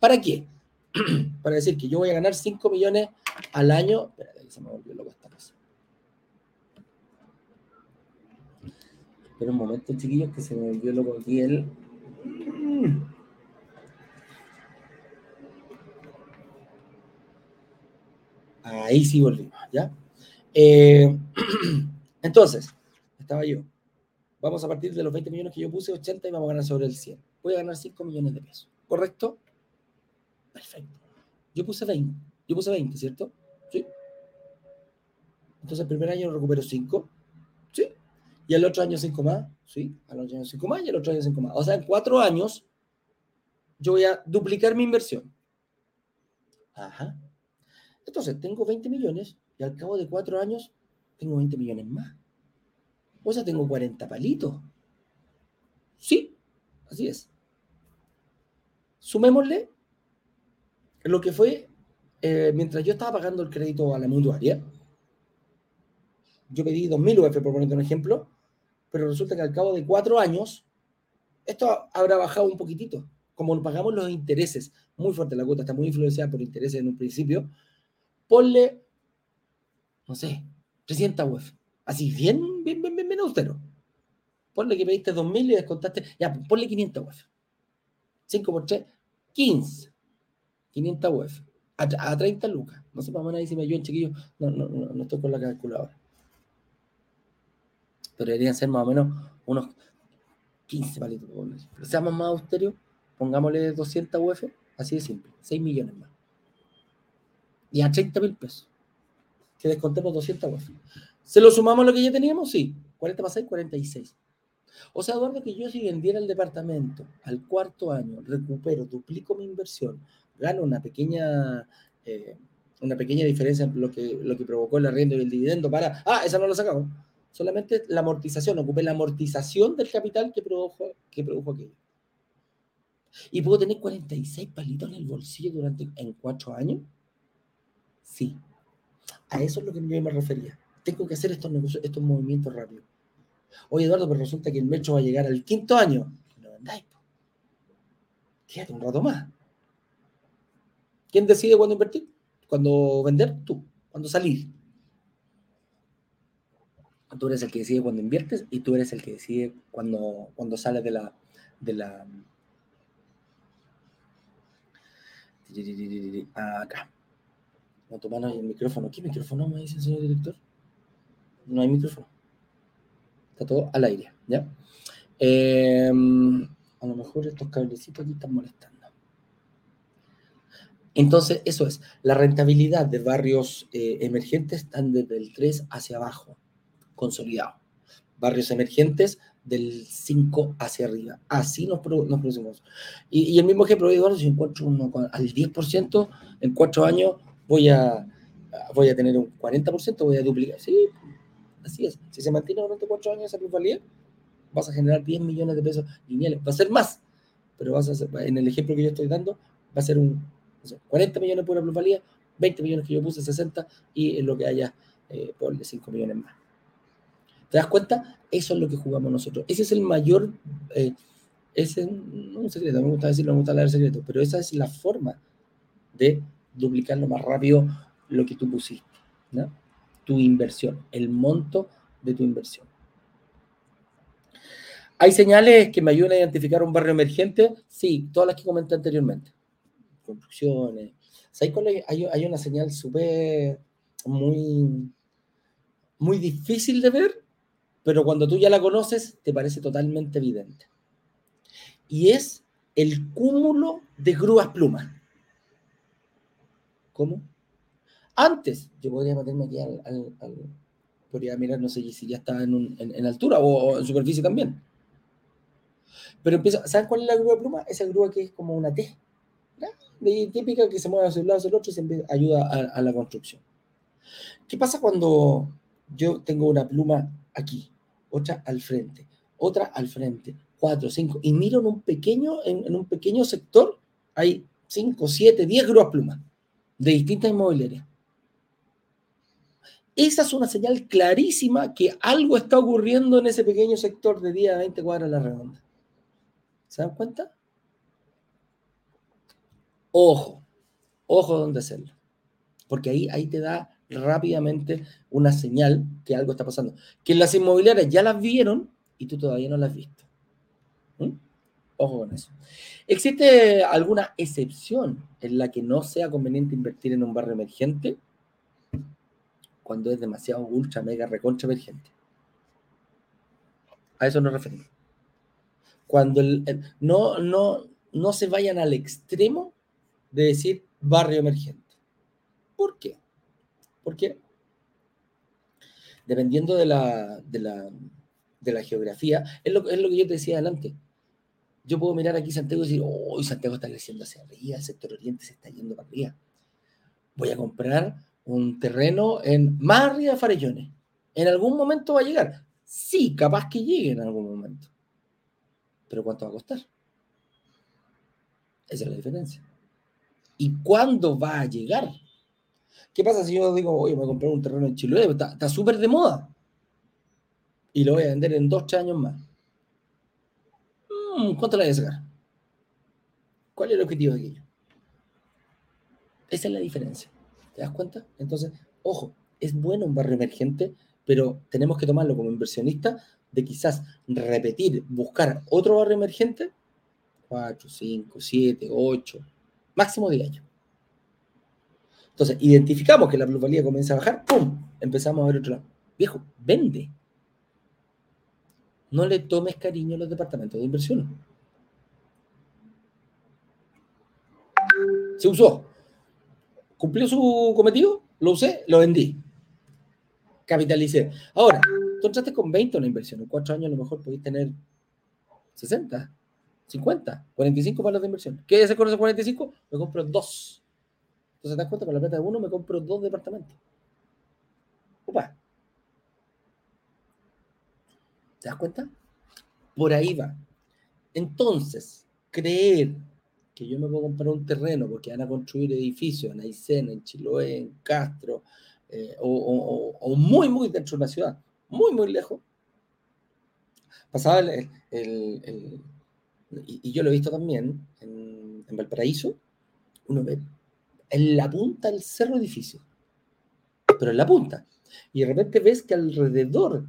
¿Para qué? Para decir que yo voy a ganar 5 millones al año. Espérate, se me volvió loco esta cosa. Espera un momento, chiquillos, que se me volvió loco aquí el. Ahí sí volvimos, ¿ya? Eh, entonces, estaba yo. Vamos a partir de los 20 millones que yo puse, 80 y vamos a ganar sobre el 100. Voy a ganar 5 millones de pesos. ¿Correcto? Perfecto. Yo puse 20. Yo puse 20, ¿cierto? Sí. Entonces el primer año recupero 5. Y el otro año 5 más. Sí. Al otro año 5 más y el otro año 5 más. O sea, en 4 años yo voy a duplicar mi inversión. Ajá. Entonces tengo 20 millones y al cabo de 4 años tengo 20 millones más. O sea, tengo 40 palitos. Sí, así es. Sumémosle lo que fue eh, mientras yo estaba pagando el crédito a la mutuaria, yo pedí 2.000 UF, por ponerte un ejemplo, pero resulta que al cabo de cuatro años, esto habrá bajado un poquitito. Como pagamos los intereses, muy fuerte la cuota, está muy influenciada por intereses en un principio, ponle, no sé, 300 UF. Así, bien, bien, bien, bien, bien austero. Ponle que pediste 2.000 y descontaste, ya, ponle 500 UF. 5 por 3, 15. 500 UF a, 30 lucas. No sé, o menos si me ayudan, chiquillos. No, no, no, no estoy con la calculadora. Pero deberían ser más o menos unos 15 palitos. Pero seamos más austeros, pongámosle 200 UF, así de simple, 6 millones más. Y a 30 mil pesos. Que descontemos 200 UF. ¿Se lo sumamos a lo que ya teníamos? Sí. 40 más 6, 46. O sea, Eduardo, que yo si vendiera el departamento al cuarto año, recupero, duplico mi inversión, gano una pequeña, eh, una pequeña diferencia en lo que, lo que provocó el arriendo y el dividendo para, ah, esa no lo sacamos. Solamente la amortización, ocupé la amortización del capital que produjo, que produjo aquello. ¿Y puedo tener 46 palitos en el bolsillo durante en cuatro años? Sí. A eso es lo que yo me refería. Tengo que hacer estos negocios, estos movimientos rápidos. Oye, Eduardo, pero resulta que el metro va a llegar al quinto año. No vendáis. Quédate un rato más. ¿Quién decide cuándo invertir? Cuando vender, tú. Cuando salir. Tú eres el que decide cuando inviertes y tú eres el que decide cuando, cuando sales de la, de la. Acá. No el micrófono. ¿Qué micrófono me dice el señor director? No hay micrófono. Está todo al aire, ¿ya? Em, a lo mejor estos cablecitos aquí están molestando. Entonces, eso es, la rentabilidad de barrios eh, emergentes están desde el 3 hacia abajo, consolidado. Barrios emergentes del 5 hacia arriba. Así nos, producimos. Y, el mismo ejemplo, Eduardo, si encuentro uno al 10%, en cuatro años voy a, voy a tener un 40%, voy a duplicar. Sí, así es. Si se mantiene durante cuatro años esa plusvalía, vas a generar 10 millones de pesos lineales. Va a ser más, pero vas a en el ejemplo que yo estoy dando, va a ser un 40 millones por la plusvalía, 20 millones que yo puse, 60, y en lo que haya, eh, por 5 millones más. ¿Te das cuenta? Eso es lo que jugamos nosotros. Ese es el mayor, eh, ese es un secreto, me gusta decirlo, me gusta hablar de secreto, pero esa es la forma de duplicarlo más rápido lo que tú pusiste, ¿no? tu inversión, el monto de tu inversión. ¿Hay señales que me ayudan a identificar un barrio emergente? Sí, todas las que comenté anteriormente. Construcciones. Hay, hay una señal súper, muy, muy difícil de ver, pero cuando tú ya la conoces, te parece totalmente evidente. Y es el cúmulo de grúas plumas. ¿Cómo? Antes, yo podría meterme aquí al, podría mirar, no sé si ya está en, altura o, en superficie también. Pero empieza, ¿saben cuál es la grúa pluma? Esa grúa que es como una T, de, típica que se mueve hacia un lado hacia el otro y se ayuda a, la construcción. ¿Qué pasa cuando yo tengo una pluma aquí, otra al frente, otra al frente, cuatro, cinco, y miro en un pequeño, en, un pequeño sector, hay cinco, siete, diez grúas plumas de distintas inmobiliarias. Esa es una señal clarísima que algo está ocurriendo en ese pequeño sector de día 20 cuadras a la redonda. ¿Se dan cuenta? Ojo, ojo donde hacerlo. Porque ahí, ahí te da rápidamente una señal que algo está pasando. Que las inmobiliarias ya las vieron y tú todavía no las has visto. ¿Mm? Ojo con eso. ¿Existe alguna excepción en la que no sea conveniente invertir en un barrio emergente? cuando es demasiado ultra, mega, recontra emergente. A eso nos referimos. Cuando no, no, no se vayan al extremo de decir barrio emergente. ¿Por qué? Porque dependiendo de la, de la, geografía, es lo, es lo que yo te decía adelante. Yo puedo mirar aquí Santiago y decir, oh, Santiago está creciendo hacia arriba, el sector oriente se está yendo para arriba. Voy a comprar un terreno en más arriba de Farellones. ¿En algún momento va a llegar? Sí, capaz que llegue en algún momento. Pero ¿cuánto va a costar? Esa es la diferencia. ¿Y cuándo va a llegar? ¿Qué pasa si yo digo, oye, voy a comprar un terreno en Chiloé? Está súper de moda. Y lo voy a vender en dos, tres años más. Mm, ¿Cuánto le voy a sacar? ¿Cuál es el objetivo de aquello? Esa es la diferencia. ¿Te das cuenta? Entonces, ojo, es bueno un barrio emergente, pero tenemos que tomarlo como inversionista de quizás repetir, buscar otro barrio emergente, 4, 5, 7, 8, máximo 10 años. Entonces, identificamos que la plusvalía comienza a bajar, ¡pum! Empezamos a ver otro lado. Viejo, vende. No le tomes cariño a los departamentos de inversión. Se usó cumplió su cometido, lo usé, lo vendí. Capitalicé. Ahora, tú entraste con 20 en la inversión. En cuatro años a lo mejor podéis tener 60, 50, 45 palos de inversión. ¿Qué hacer con esos 45? Me compro dos. Entonces, ¿te das cuenta? Con la plata de uno me compro dos departamentos. Opa. ¿Te das cuenta? Por ahí va. Entonces, creer que yo me puedo comprar un terreno porque van a construir edificios en Aysén, en Chiloé, en Castro, eh, o, muy, muy dentro de una ciudad, muy, muy lejos. Pasaba el, y, yo lo he visto también en, Valparaíso, uno ve en la punta del cerro edificio, pero en la punta. Y de repente ves que alrededor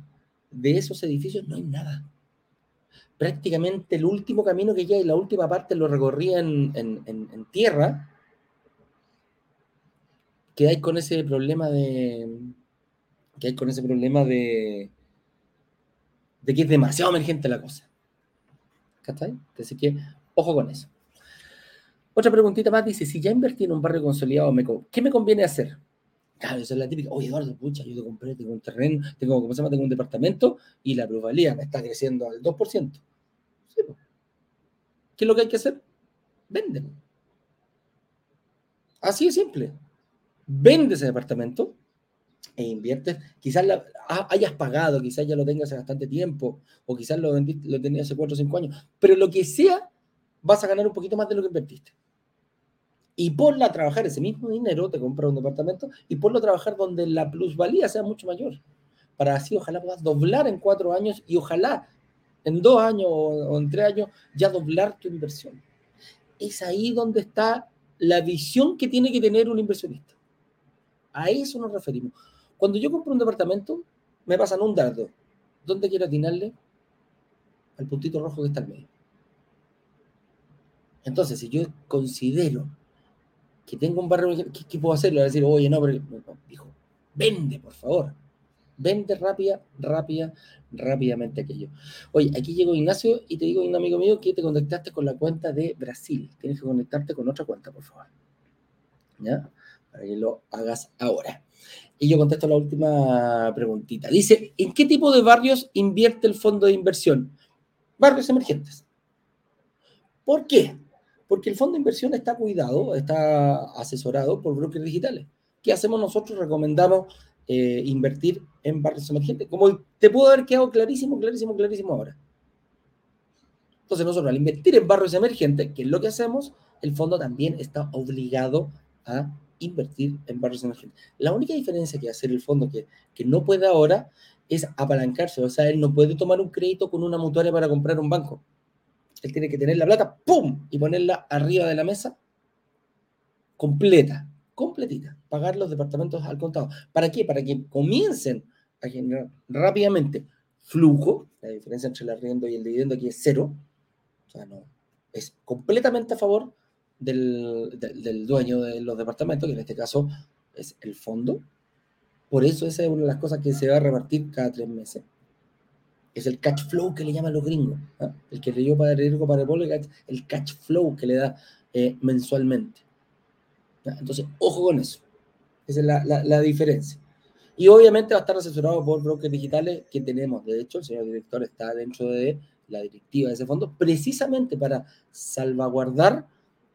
de esos edificios no hay nada prácticamente el último camino que ya y la última parte lo recorría en, tierra, que hay con ese problema de. que hay con ese problema de. de que es demasiado emergente la cosa. ¿Cachai? Así que, ojo con eso. Otra preguntita más dice: si ya invertí en un barrio consolidado, ¿qué me conviene hacer? Claro, esa es la típica. Oye, Eduardo, pucha, yo te compré, tengo un terreno, tengo, ¿cómo se llama? Tengo un departamento y la plusvalía me está creciendo al 2%. ¿Qué es lo que hay que hacer? Vende. Así de simple. Vende ese departamento e inviertes. Quizás hayas pagado, quizás ya lo tengas hace bastante tiempo, o quizás lo, lo tenías hace 4 o 5 años, pero lo que sea, vas a ganar un poquito más de lo que invertiste y ponla a trabajar ese mismo dinero, te compras un departamento y ponlo a trabajar donde la plusvalía sea mucho mayor. Para así, ojalá puedas doblar en cuatro años y ojalá en dos años o en tres años ya doblar tu inversión. Es ahí donde está la visión que tiene que tener un inversionista. A eso nos referimos. Cuando yo compro un departamento, me pasan un dardo. ¿Dónde quiero atinarle? Al puntito rojo que está al medio. Entonces, si yo considero que tengo un barrio, ¿qué, puedo hacer? Le voy a decir, oye, no, pero dijo, vende, por favor. Vende rápida, rápida, rápidamente aquello. Oye, aquí llegó Ignacio y te digo, un amigo mío, que te conectaste con la cuenta de Brasil. Tienes que conectarte con otra cuenta, por favor. ¿Ya? Para que lo hagas ahora. Y yo contesto la última preguntita. Dice, ¿en qué tipo de barrios invierte el fondo de inversión? Barrios emergentes. ¿Por qué? Porque el fondo de inversión está cuidado, está asesorado por brokers digitales. ¿Qué hacemos nosotros? Recomendamos eh, invertir en barrios emergentes. Como te pudo haber quedado clarísimo, clarísimo, clarísimo ahora. Entonces nosotros al invertir en barrios emergentes, que es lo que hacemos, el fondo también está obligado a invertir en barrios emergentes. La única diferencia que hacer el fondo que, que no puede ahora es apalancarse, o sea, él no puede tomar un crédito con una mutuaria para comprar un banco. Él tiene que tener la plata, ¡pum! y ponerla arriba de la mesa, completa, completita. Pagar los departamentos al contado. ¿Para qué? Para que comiencen a generar rápidamente flujo. La diferencia entre el arriendo y el dividendo aquí es cero. O sea, no. Es completamente a favor del, del dueño de los departamentos, que en este caso es el fondo. Por eso esa es una de las cosas que se va a repartir cada tres meses es el catch flow que le llaman los gringos. ¿ah? El que leyó para el riesgo para el el catch flow que le da eh, mensualmente. Entonces, ojo con eso. Esa es la, la, diferencia. Y obviamente va a estar asesorado por brokers digitales que tenemos. De hecho, el señor director está dentro de la directiva de ese fondo precisamente para salvaguardar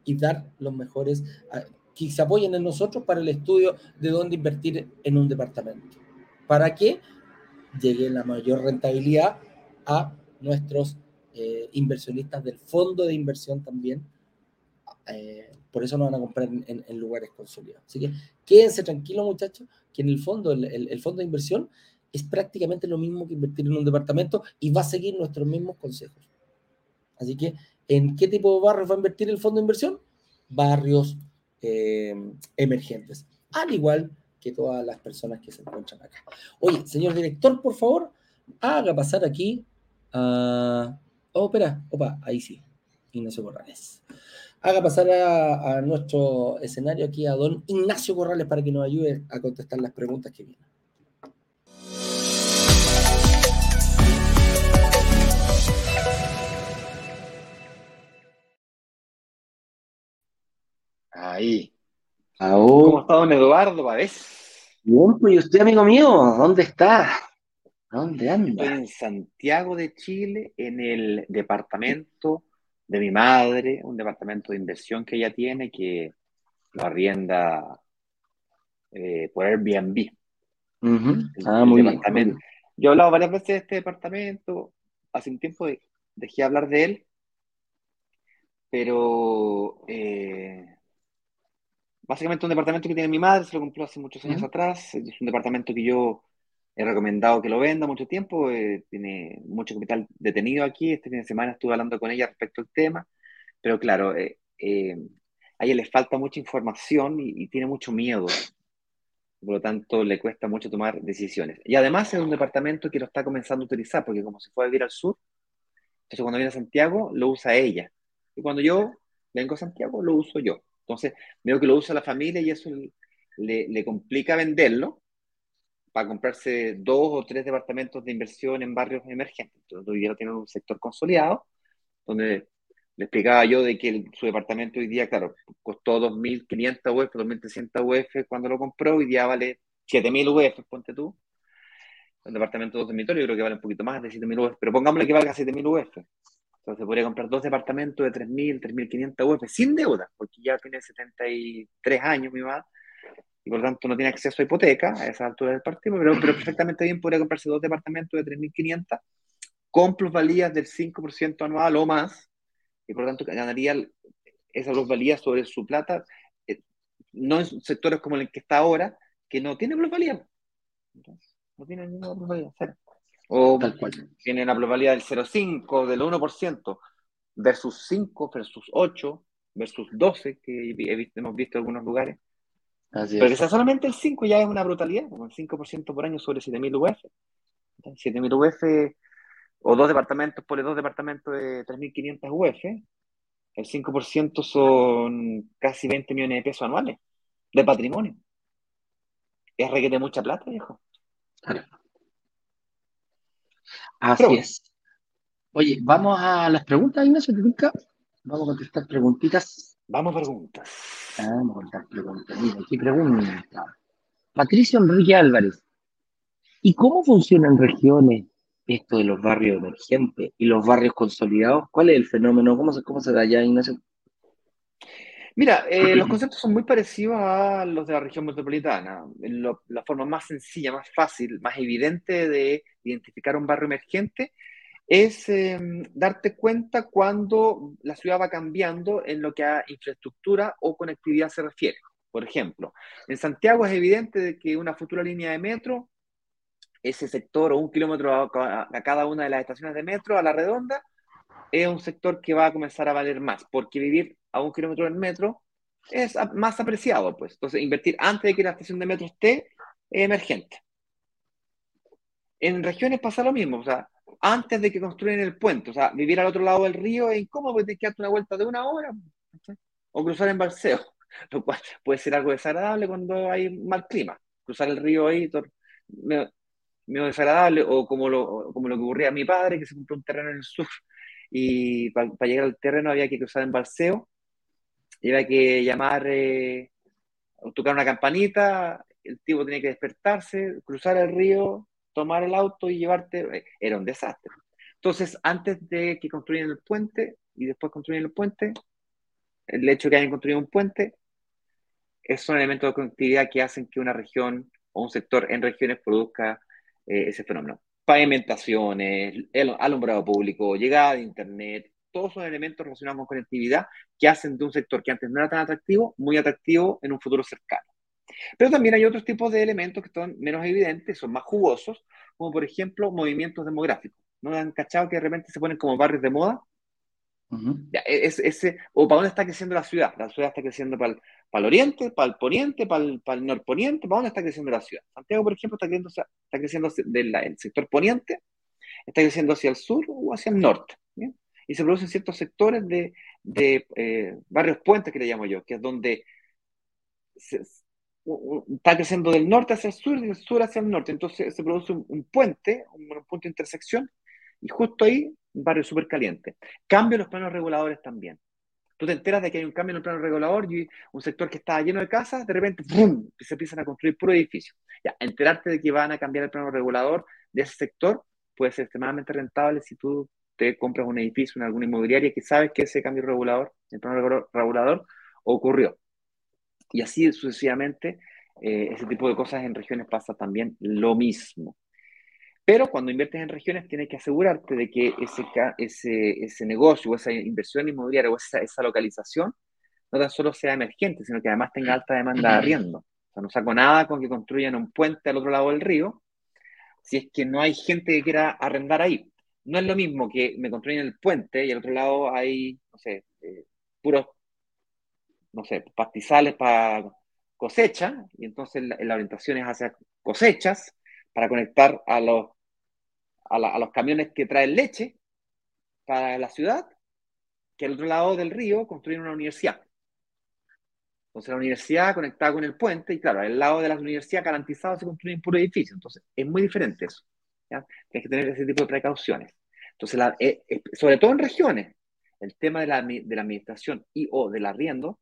y dar los mejores, que se apoyen en nosotros para el estudio de dónde invertir en un departamento. ¿Para qué? Llegue la mayor rentabilidad a nuestros eh, inversionistas del fondo de inversión también. Eh, por eso no van a comprar en, lugares consolidados. Así que quédense tranquilos, muchachos, que en el fondo, el, fondo de inversión es prácticamente lo mismo que invertir en un departamento y va a seguir nuestros mismos consejos. Así que, ¿en qué tipo de barrios va a invertir el fondo de inversión? Barrios eh, emergentes. Al igual que todas las personas que se encuentran acá. Oye, señor director, por favor, haga pasar aquí a... Oh, espera, opa, ahí sí, Ignacio Corrales. Haga pasar a, nuestro escenario aquí a don Ignacio Corrales para que nos ayude a contestar las preguntas que vienen. Ahí. ¿Cómo está don Eduardo Pavés? Bien, pues, ¿y usted, amigo mío? ¿Dónde está? ¿Dónde anda? en Santiago de Chile, en el departamento de mi madre, un departamento de inversión que ella tiene que lo arrienda eh, por Airbnb. ah, muy bien, Yo he hablado varias veces de este departamento, hace un tiempo dejé de hablar de él, pero eh, básicamente un departamento que tiene mi madre, se lo compró hace muchos años atrás, es un departamento que yo he recomendado que lo venda mucho tiempo, eh, tiene mucho capital detenido aquí, este fin de semana estuve hablando con ella respecto al tema, pero claro, eh, eh, a ella le falta mucha información y, tiene mucho miedo, por lo tanto le cuesta mucho tomar decisiones. Y además es un departamento que lo está comenzando a utilizar, porque como se fue a vivir al sur, entonces cuando viene a Santiago lo usa ella, y cuando yo vengo a Santiago lo uso yo. Entonces veo que lo usa la familia y eso le, le complica venderlo, para comprarse dos o tres departamentos de inversión en barrios emergentes. Entonces, hoy día tienen un sector consolidado, donde le explicaba yo de que su departamento hoy día, claro, costó 2.500 UF, 2.300 UF cuando lo compró, hoy día vale 7.000 UF, ponte tú. Un departamento de dos dormitorios, creo que vale un poquito más de 7.000 UF, pero pongámosle que valga 7.000 UF. Entonces podría comprar dos departamentos de 3.000, 3.500 UF sin deuda, porque ya tiene 73 años mi mamá y por lo tanto no tiene acceso a hipoteca a esa altura del partido, pero, perfectamente bien podría comprarse dos departamentos de 3.500 con plusvalías del 5% anual o más, y por lo tanto ganaría esa plusvalía sobre su plata, eh, no en sectores como el que está ahora, que no tiene plusvalía. no tiene ninguna plusvalía, cero. O tiene una plusvalía del 0,5, del 1%, versus 5, versus 8, versus 12, que hemos visto en algunos lugares. Pero que sea solamente el 5 ya es una brutalidad, como el 5% por año sobre 7.000 UF. 7.000 UF o dos departamentos por dos departamentos de 3.500 UF, el 5% son casi 20 millones de pesos anuales de patrimonio. Es requete mucha plata, viejo. Así es. Oye, vamos a las preguntas, Ignacio, nunca vamos a contestar preguntitas. Vamos a preguntas. Vamos a contestar preguntas. Mira, aquí pregunta. Patricio Enrique Álvarez. ¿Y cómo funcionan regiones esto de los barrios emergentes y los barrios consolidados? ¿Cuál es el fenómeno? ¿Cómo se, cómo se da allá, Ignacio? Mira, eh, los conceptos son muy parecidos a los de la región metropolitana. la forma más sencilla, más fácil, más evidente de identificar un barrio emergente es em, darte cuenta cuando la ciudad va cambiando en lo que a infraestructura o conectividad se refiere. Por ejemplo, en Santiago es evidente de que una futura línea de metro, ese sector o un kilómetro a, cada una de las estaciones de metro a la redonda, es un sector que va a comenzar a valer más, porque vivir a un kilómetro del metro es más apreciado, pues. Entonces, invertir antes de que la estación de metro esté es emergente. En regiones pasa lo mismo, o sea, antes de que construyan el puente. O sea, vivir al otro lado del río es incómodo porque tienes que darte una vuelta de una hora o cruzar en balseo, lo cual puede ser algo desagradable cuando hay mal clima. Cruzar el río ahí, medio, desagradable, o como lo, como lo que ocurría a mi padre, que se compró un terreno en el sur y para llegar al terreno había que cruzar en balseo, y había que llamar, eh, tocar una campanita, el tipo tenía que despertarse, cruzar el río, tomar el auto y llevarte, eh, era un desastre. Entonces, antes de que construyan el puente y después construyan el puente, el hecho de que hayan construido un puente, es un elemento de conectividad que hacen que una región o un sector en regiones produzca eh, ese fenómeno. Pavimentaciones, alumbrado público, llegada de Internet, todos son elementos relacionados con conectividad que hacen de un sector que antes no era tan atractivo, muy atractivo en un futuro cercano. Pero también hay otros tipos de elementos que son menos evidentes, son más jugosos, como por ejemplo movimientos demográficos. ¿No han cachado que de repente se ponen como barrios de moda? Ese, o para dónde está creciendo la ciudad. La ciudad está creciendo para el, para el oriente, para el poniente, para el, para el norponiente. ¿Para dónde está creciendo la ciudad? Santiago, por ejemplo, está creciendo, está creciendo del sector poniente, está creciendo hacia el sur o hacia el norte. Y se producen ciertos sectores de, de eh, barrios puentes, que le llamo yo, que es donde está creciendo del norte hacia el sur y del sur hacia el norte. Entonces se produce un, puente, un, punto de intersección, y justo ahí un barrio súper caliente. Cambio en los planos reguladores también. Tú te enteras de que hay un cambio en el plano regulador y un sector que está lleno de casas, de repente se empiezan a construir puro edificio. Ya, enterarte de que van a cambiar el plano regulador de ese sector puede ser extremadamente rentable si tú te compras un edificio en alguna inmobiliaria que sabes que ese cambio regulador, el plano regulador, ocurrió. Y así sucesivamente, eh, ese tipo de cosas en regiones pasa también lo mismo. Pero cuando inviertes en regiones tienes que asegurarte de que ese, ese, ese negocio o esa inversión inmobiliaria o esa, esa localización no tan solo sea emergente, sino que además tenga alta demanda de arriendo. O sea, no saco nada con que construyan un puente al otro lado del río si es que no hay gente que quiera arrendar ahí. No es lo mismo que me construyen el puente y al otro lado hay, no sé, eh, puros, no sé, pastizales para cosecha, y entonces la, orientación es hacia cosechas para conectar a los, a, a los camiones que traen leche para la ciudad, que al otro lado del río construyen una universidad. Entonces la universidad conectada con el puente, y claro, al lado de la universidad garantizado se construye un puro edificio. Entonces es muy diferente eso. ¿Ya? Tienes que tener ese tipo de precauciones. Entonces, la, eh, eh, sobre todo en regiones, el tema de la, de la administración y o del arriendo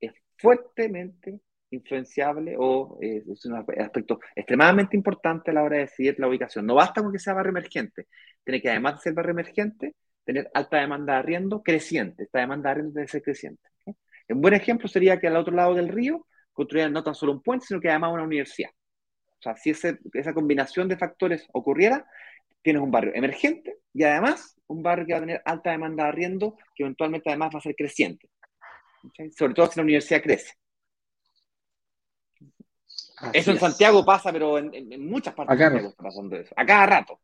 es fuertemente influenciable o eh, es un aspecto extremadamente importante a la hora de decidir la ubicación. No basta con que sea barrio emergente, tiene que además de ser barrio emergente, tener alta demanda de arriendo creciente. Esta demanda de arriendo debe ser creciente. Un buen ejemplo sería que al otro lado del río construyeran no tan solo un puente, sino que además una universidad. O sea, si ese, esa combinación de factores ocurriera, tienes un barrio emergente y además un barrio que va a tener alta demanda de arriendo, que eventualmente además va a ser creciente. ¿Okay? Sobre todo si la universidad crece. Así eso en es. Santiago pasa, pero en, en, en muchas partes Acá de Santiago está pasando eso. A cada rato.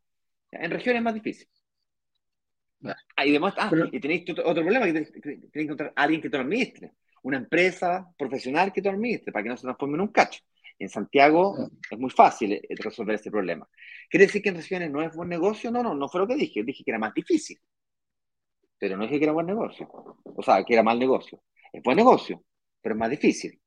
En regiones es más difícil. Ah, y, demás, ah, Pero, y tenéis otro, problema, que tenéis que encontrar a alguien que te lo administre, una empresa profesional que te lo administre, para que no se transforme en un cacho. En Santiago es muy fácil eh, resolver ese problema. ¿Quiere decir que en regiones no es buen negocio? No, no, no fue lo que dije, dije que era más difícil. Pero no dije que era buen negocio. O sea, que era mal negocio. Es buen negocio, pero es más difícil.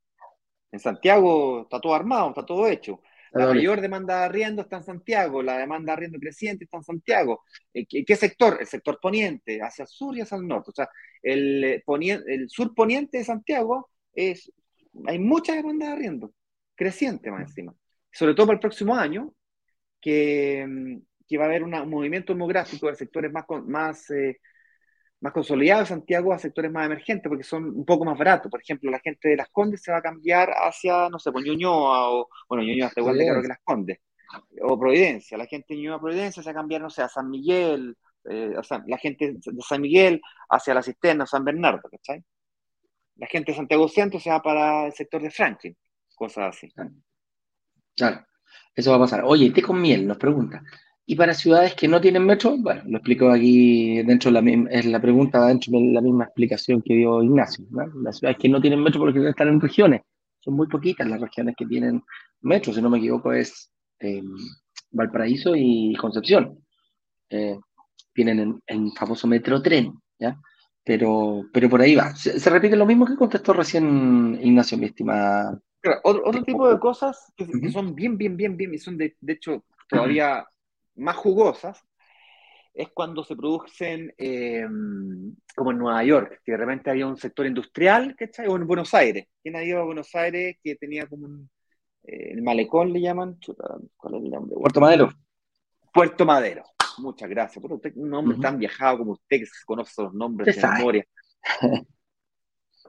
En Santiago está todo armado, está todo hecho. La mayor demanda de arriendo está en Santiago, la demanda de arriendo creciente está en Santiago. Eh, ¿Qué, qué sector? El sector poniente, hacia el sur y hacia el norte. O sea, el, eh, poniente, el sur poniente de Santiago es, hay mucha demanda de arriendo, creciente más encima. Sobre todo para el próximo año, que, que va a haber una, un movimiento demográfico de sectores más, más eh, más consolidado de Santiago a sectores más emergentes, porque son un poco más baratos. Por ejemplo, la gente de Las Condes se va a cambiar hacia, no sé, pues Ñuñoa, o, bueno, Ñuñoa está igual de caro que Las Condes, o Providencia. La gente de Ñuñoa Providencia se va a cambiar, no sé, a San Miguel, eh, o sea, la gente de San Miguel hacia la Cisterna, San Bernardo, ¿cachai? La gente de Santiago Centro se va para el sector de Franklin, cosas así. Claro, eso va a pasar. Oye, té con miel, nos pregunta. Y para ciudades que no tienen metro, bueno, lo explico aquí dentro de la, es la pregunta dentro de la misma explicación que dio Ignacio. ¿no? Las ciudades que no tienen metro porque están en regiones. Son muy poquitas las regiones que tienen metro, si no me equivoco, es eh, Valparaíso y Concepción. Eh, tienen en, en famoso metro tren, ¿ya? Pero, pero por ahí va. Se, se, repite lo mismo que contestó recién Ignacio, mi estimada. Claro, otro, otro tipo de cosas que, uh -huh. son bien, bien, bien, bien, y son de, de hecho todavía. Uh -huh más jugosas es cuando se producen, eh, como en Nueva York, que de repente había un sector industrial, ¿cachai? O en Buenos Aires. ¿Quién ha ido a Buenos Aires que tenía como un, eh, el malecón le llaman? ¿Cuál es el nombre? Puerto Madero. Puerto Madero. Muchas gracias. Usted, un hombre uh -huh. tan viajado como usted, que conoce los nombres de memoria.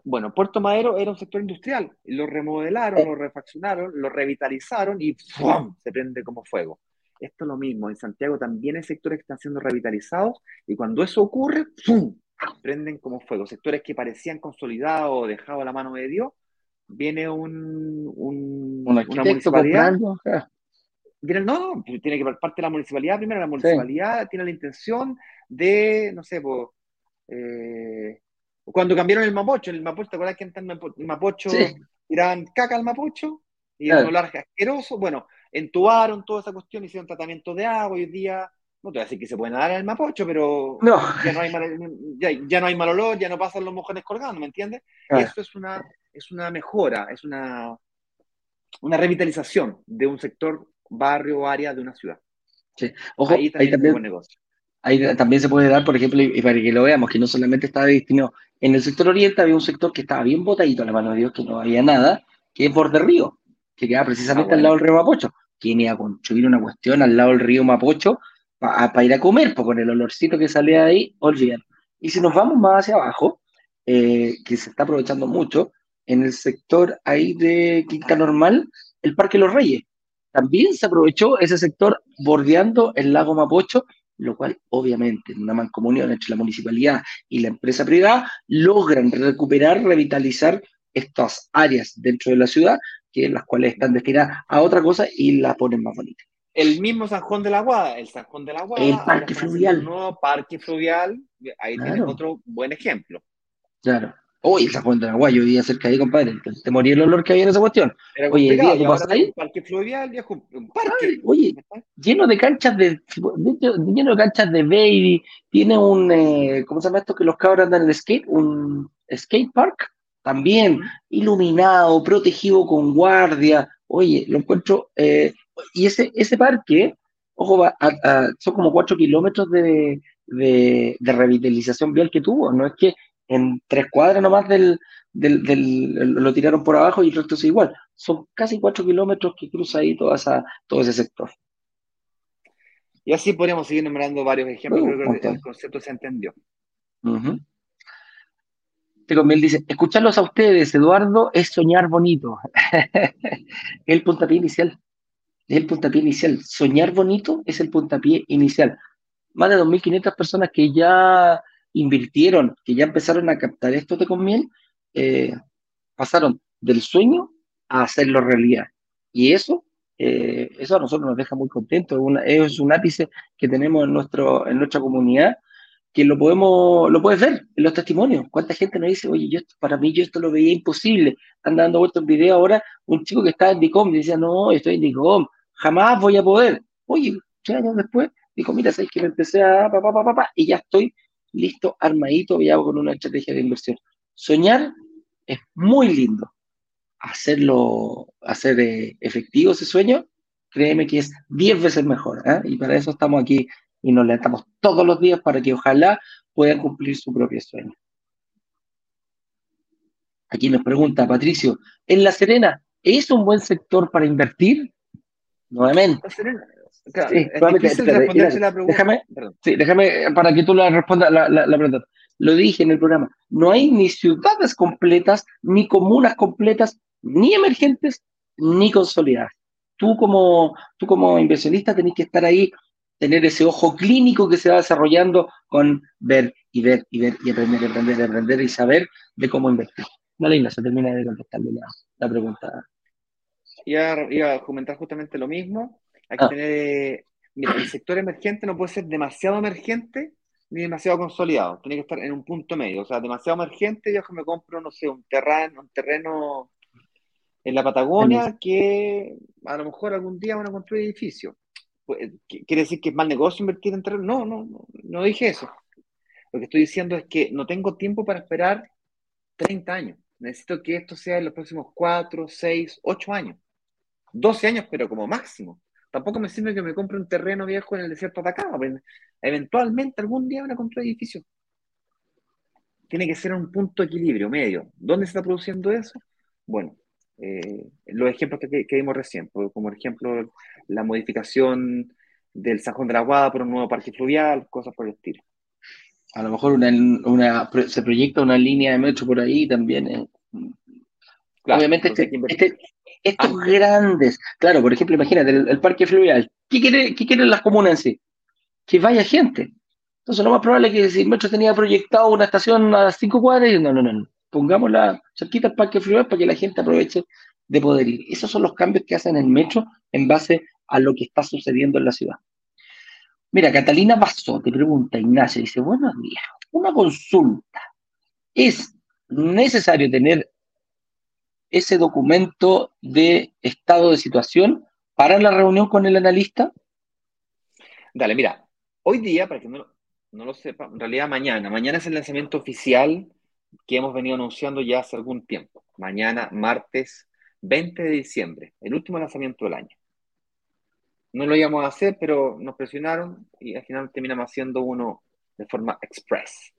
Bueno, Puerto Madero era un sector industrial. Lo remodelaron, lo refaccionaron, lo revitalizaron y ¡pum! se prende como fuego. Esto es lo mismo, en Santiago también hay sectores que están siendo revitalizados y cuando eso ocurre, ¡pum! prenden como fuego. Sectores que parecían consolidados o dejados a la mano de Dios, viene un, un una municipalidad. Viene, no, tiene que parte de la municipalidad primero. La municipalidad sí. tiene la intención de, no sé, pues, eh, cuando cambiaron el Mapocho, el Mapocho, ¿te acuerdas que antes el Mapocho sí. tiraban caca al Mapocho? Y claro. un olor asqueroso. Bueno, entubaron toda esa cuestión, hicieron tratamiento de agua y hoy día, no te voy a decir que se puede nadar en el Mapocho, pero no. Ya, no hay mal, ya, ya, no hay mal olor, ya no pasan los mojones colgando, ¿me entiendes? Ah. Eso es una, es una mejora, es una, una revitalización de un sector, barrio o área de una ciudad. Sí. Ojo, ahí también, ahí también. Ahí también se puede dar, por ejemplo, y para que lo veamos, que no solamente estaba destinado, en el sector oriente había un sector que estaba bien botadito a la mano de Dios, que no había nada, que es Borde Río, que queda precisamente ah, bueno. al lado del río Mapocho. ¿Quién iba a construir una cuestión al lado del río Mapocho para pa ir a comer? Pues con el olorcito que salía de ahí, olvídalo. Y si nos vamos más hacia abajo, eh, que se está aprovechando mucho, en el sector ahí de Quinta Normal, el Parque Los Reyes. también se aprovechó ese sector bordeando el lago Mapocho, lo cual obviamente en una mancomunión entre la municipalidad y la empresa privada logran recuperar, revitalizar estas áreas dentro de la ciudad, que las cuales están destinadas a otra cosa y la ponen más bonita. El mismo San Juan de la Guada, el San Juan de la Guada. El parque fluvial. El nuevo parque fluvial, ahí tienes otro buen ejemplo. Claro. Uy, el San de la yo vivía cerca de ahí, compadre. Te moría el olor que había en esa cuestión. oye, día, ¿tú pasas ahí? Un parque fluvial, viejo, un parque. oye, lleno de canchas de, lleno de canchas de baby, tiene un, eh, ¿cómo se llama esto? Que los cabros andan en el skate, un skate park, también, iluminado, protegido con guardia. Oye, lo encuentro, eh, y ese, ese parque, ojo, son como cuatro kilómetros de, de, revitalización vial que tuvo. No es que en tres cuadras nomás del, del, lo tiraron por abajo y el resto es igual. Son casi cuatro kilómetros que cruza ahí toda esa, todo ese sector. Y así podríamos seguir nombrando varios ejemplos, creo que el concepto se entendió. Uh dice, escucharlos a ustedes, Eduardo, es soñar bonito. el puntapié inicial es el puntapié inicial. Soñar bonito es el puntapié inicial. Más de 2.500 personas que ya invirtieron, que ya empezaron a captar esto de Conmiel, eh, pasaron del sueño a hacerlo realidad. Y eso, eh, eso a nosotros nos deja muy contentos. es un ápice que tenemos en, nuestro, en nuestra comunidad que lo podemos, lo puedes ver en los testimonios. ¿Cuánta gente nos dice, oye, yo para mí yo esto lo veía imposible? Están dando vuelta un video ahora, un chico que está en DICOM, decía, no, estoy en DICOM, jamás voy a poder. Oye, tres años después, dijo, mira, sabes que me empecé a pa, pa, pa, y ya estoy listo, armadito, ya con una estrategia de inversión. Soñar es muy lindo. Hacerlo, hacer eh, efectivo ese sueño, créeme que es diez veces mejor. ¿eh? Y para eso estamos aquí y nos levantamos todos los días para que ojalá puedan cumplir su propio sueño. Aquí nos pregunta Patricio, ¿en La Serena es un buen sector para invertir? Nuevamente. Déjame, sí, déjame para que tú la respondas la, la, pregunta. Lo dije en el programa. No hay ni ciudades completas, ni comunas completas, ni emergentes, ni consolidadas. Tú como, tú como inversionista tenés que estar ahí, tener ese ojo clínico que se va desarrollando con ver y ver y ver y aprender y aprender y aprender y saber de cómo invertir. Dale, se termina de contestarle la, la pregunta iba, a comentar justamente lo mismo. Hay que ah. tener. el sector emergente no puede ser demasiado emergente ni demasiado consolidado. Tiene que estar en un punto medio. O sea, demasiado emergente, yo que me compro, no sé, un terreno, un terreno en la Patagonia que a lo mejor algún día van a construir edificios. Pues, ¿Quiere decir que es mal negocio invertir en terreno? No, no, no, no dije eso. Lo que estoy diciendo es que no tengo tiempo para esperar 30 años. Necesito que esto sea en los próximos 4, 6, 8 años. 12 años, pero como máximo. Tampoco me sirve que me compre un terreno viejo en el desierto de Atacama. Pues, eventualmente algún día van a comprar edificios. Tiene que ser un punto de equilibrio, medio. ¿Dónde se está produciendo eso? Bueno, eh, los ejemplos que, que, vimos recién, pues, como por ejemplo la modificación del Sajón de la Guada por un nuevo parque fluvial, cosas por el estilo. A lo mejor una, se proyecta una línea de metro por ahí también. Eh. Obviamente este, este, estos grandes, claro, por ejemplo, imagínate el, parque fluvial. ¿Qué, quiere, ¿Qué quieren las comunas en sí? Que vaya gente. Entonces, lo más probable es que si el metro tenía proyectado una estación a cinco cuadras, no, no, no, pongámosla cerquita al parque fluvial para que la gente aproveche de poder ir. Esos son los cambios que hacen el metro en base a lo que está sucediendo en la ciudad. Mira, Catalina Basso te pregunta, Ignacio, dice, buenos días, una consulta. ¿Es necesario tener ese documento de estado de situación para la reunión con el analista? Dale, mira, hoy día, para que no, lo sepa, en realidad mañana, mañana es el lanzamiento oficial que hemos venido anunciando ya hace algún tiempo. Mañana, martes 20 de diciembre, el último lanzamiento del año. No lo íbamos a hacer, pero nos presionaron y al final terminamos haciendo uno de forma express.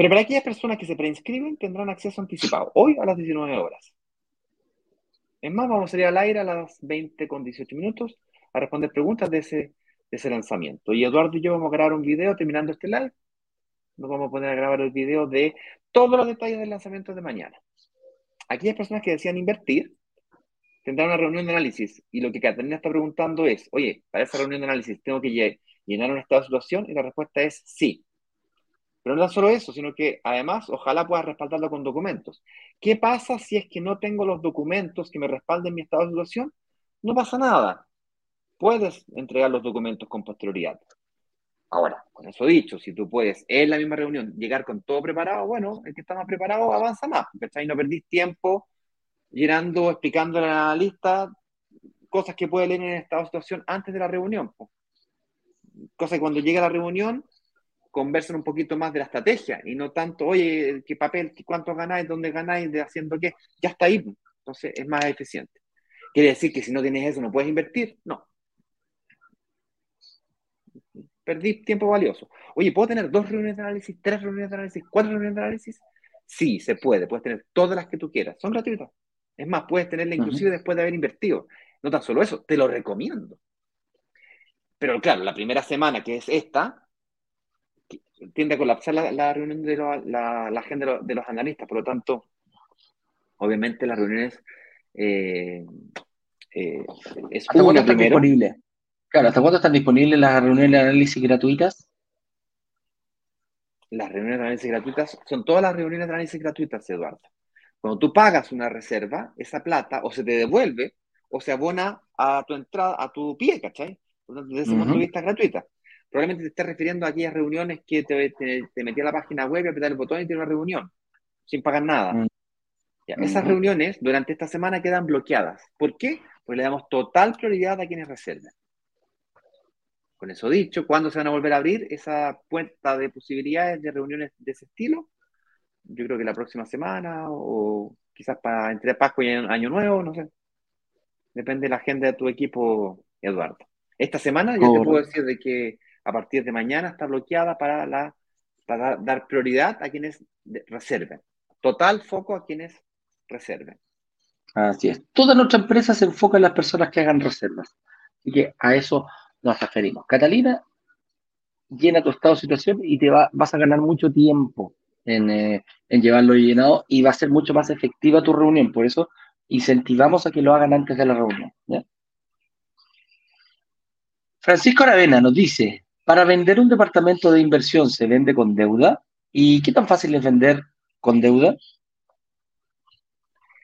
Pero para aquellas personas que se preinscriben tendrán acceso anticipado, hoy a las 19 horas. Es más, vamos a salir al aire a las 20 con 18 minutos a responder preguntas de ese, ese lanzamiento. Y Eduardo y yo vamos a grabar un video terminando este live. Nos vamos a poner a grabar el video de todos los detalles del lanzamiento de mañana. Aquellas personas que desean invertir tendrá una reunión de análisis y lo que Catalina está preguntando es, oye, para esa reunión de análisis tengo que llenar un estado de situación y la respuesta es sí. Pero no solo eso, sino que además ojalá pueda respaldarlo con documentos. ¿Qué pasa si es que no tengo los documentos que me respalden mi estado de situación? No pasa nada. Puedes entregar los documentos con posterioridad. Ahora, con eso dicho, si tú puedes en la misma reunión llegar con todo preparado, bueno, el que está más preparado avanza más, ¿cachai? No perdís tiempo llenando, explicando la lista cosas que puede leer en estado de situación antes de la reunión. Cosa que cuando llega la reunión conversen un poquito más de la estrategia y no tanto, oye, qué papel, cuánto ganáis, dónde ganáis, de haciendo qué, ya está ahí. Entonces es más eficiente. ¿Quiere decir que si no tienes eso no puedes invertir? No. Perdí tiempo valioso. Oye, ¿puedo tener dos reuniones de análisis, tres reuniones de análisis, cuatro reuniones de análisis? Sí, se puede. Puedes tener todas las que tú quieras. Son gratuitas. Es más, puedes tenerla inclusive después de haber invertido. No tan solo eso, te lo recomiendo. Pero claro, la primera semana, que es esta, tiende a colapsar la, reunión de la, agenda de los, analistas. Por lo tanto, obviamente las reuniones eh, eh, es ¿Hasta cuándo están disponibles? Claro, ¿hasta cuándo están disponibles las reuniones de análisis gratuitas? Las reuniones de análisis gratuitas son todas las reuniones de análisis gratuitas, Eduardo. Cuando tú pagas una reserva, esa plata o se te devuelve o se abona a tu entrada, a tu pie, ¿cachai? Por lo tanto, desde ese punto de vista gratuita. Probablemente te estés refiriendo a aquellas reuniones que te, te, metí a la página web y apretar el botón y tiene una reunión, sin pagar nada. Mm. Esas reuniones durante esta semana quedan bloqueadas. ¿Por qué? Porque le damos total prioridad a quienes reservan. Con eso dicho, ¿cuándo se van a volver a abrir esa puerta de posibilidades de reuniones de ese estilo? Yo creo que la próxima semana o quizás para entre Pascua y Año Nuevo, no sé. Depende de la agenda de tu equipo, Eduardo. Esta semana ya te puedo decir de que a partir de mañana está bloqueada para, la, para dar prioridad a quienes reserven. Total foco a quienes reserven. Así es. Toda nuestra empresa se enfoca en las personas que hagan reservas. Así que a eso nos referimos. Catalina, llena tu estado de situación y te va, vas a ganar mucho tiempo en, eh, en, llevarlo llenado y va a ser mucho más efectiva tu reunión. Por eso incentivamos a que lo hagan antes de la reunión. Francisco Aravena nos dice, para vender un departamento de inversión se vende con deuda. ¿Y qué tan fácil es vender con deuda?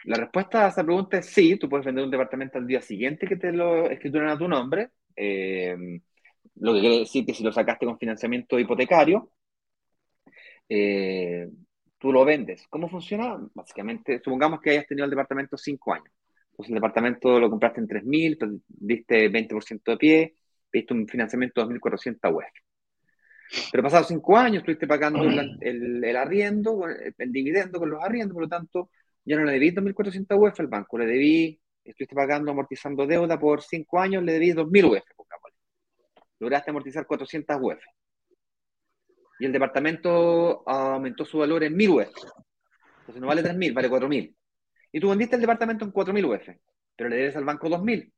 La respuesta a esa pregunta es sí, tú puedes vender un departamento al día siguiente que te lo escrituran a tu nombre. Eh, lo que quiere decir que si lo sacaste con financiamiento hipotecario, eh, tú lo vendes. ¿Cómo funciona? Básicamente, supongamos que hayas tenido el departamento cinco años. Entonces el departamento lo compraste en 3.000, diste 20% de pie, viste un financiamiento de 2.400 UF. Pero pasados cinco años estuviste pagando el, arriendo, el dividendo con los arriendos, por lo tanto, ya no le debí 2.400 UF al banco, le debí, estuviste pagando, amortizando deuda por cinco años, le debí 2.000 UF, lograste amortizar 400 UF. Y el departamento aumentó su valor en 1.000 UF. Entonces no vale 3.000, vale 4.000. Y tú vendiste el departamento en 4.000 UF, pero le debes al banco 2.000.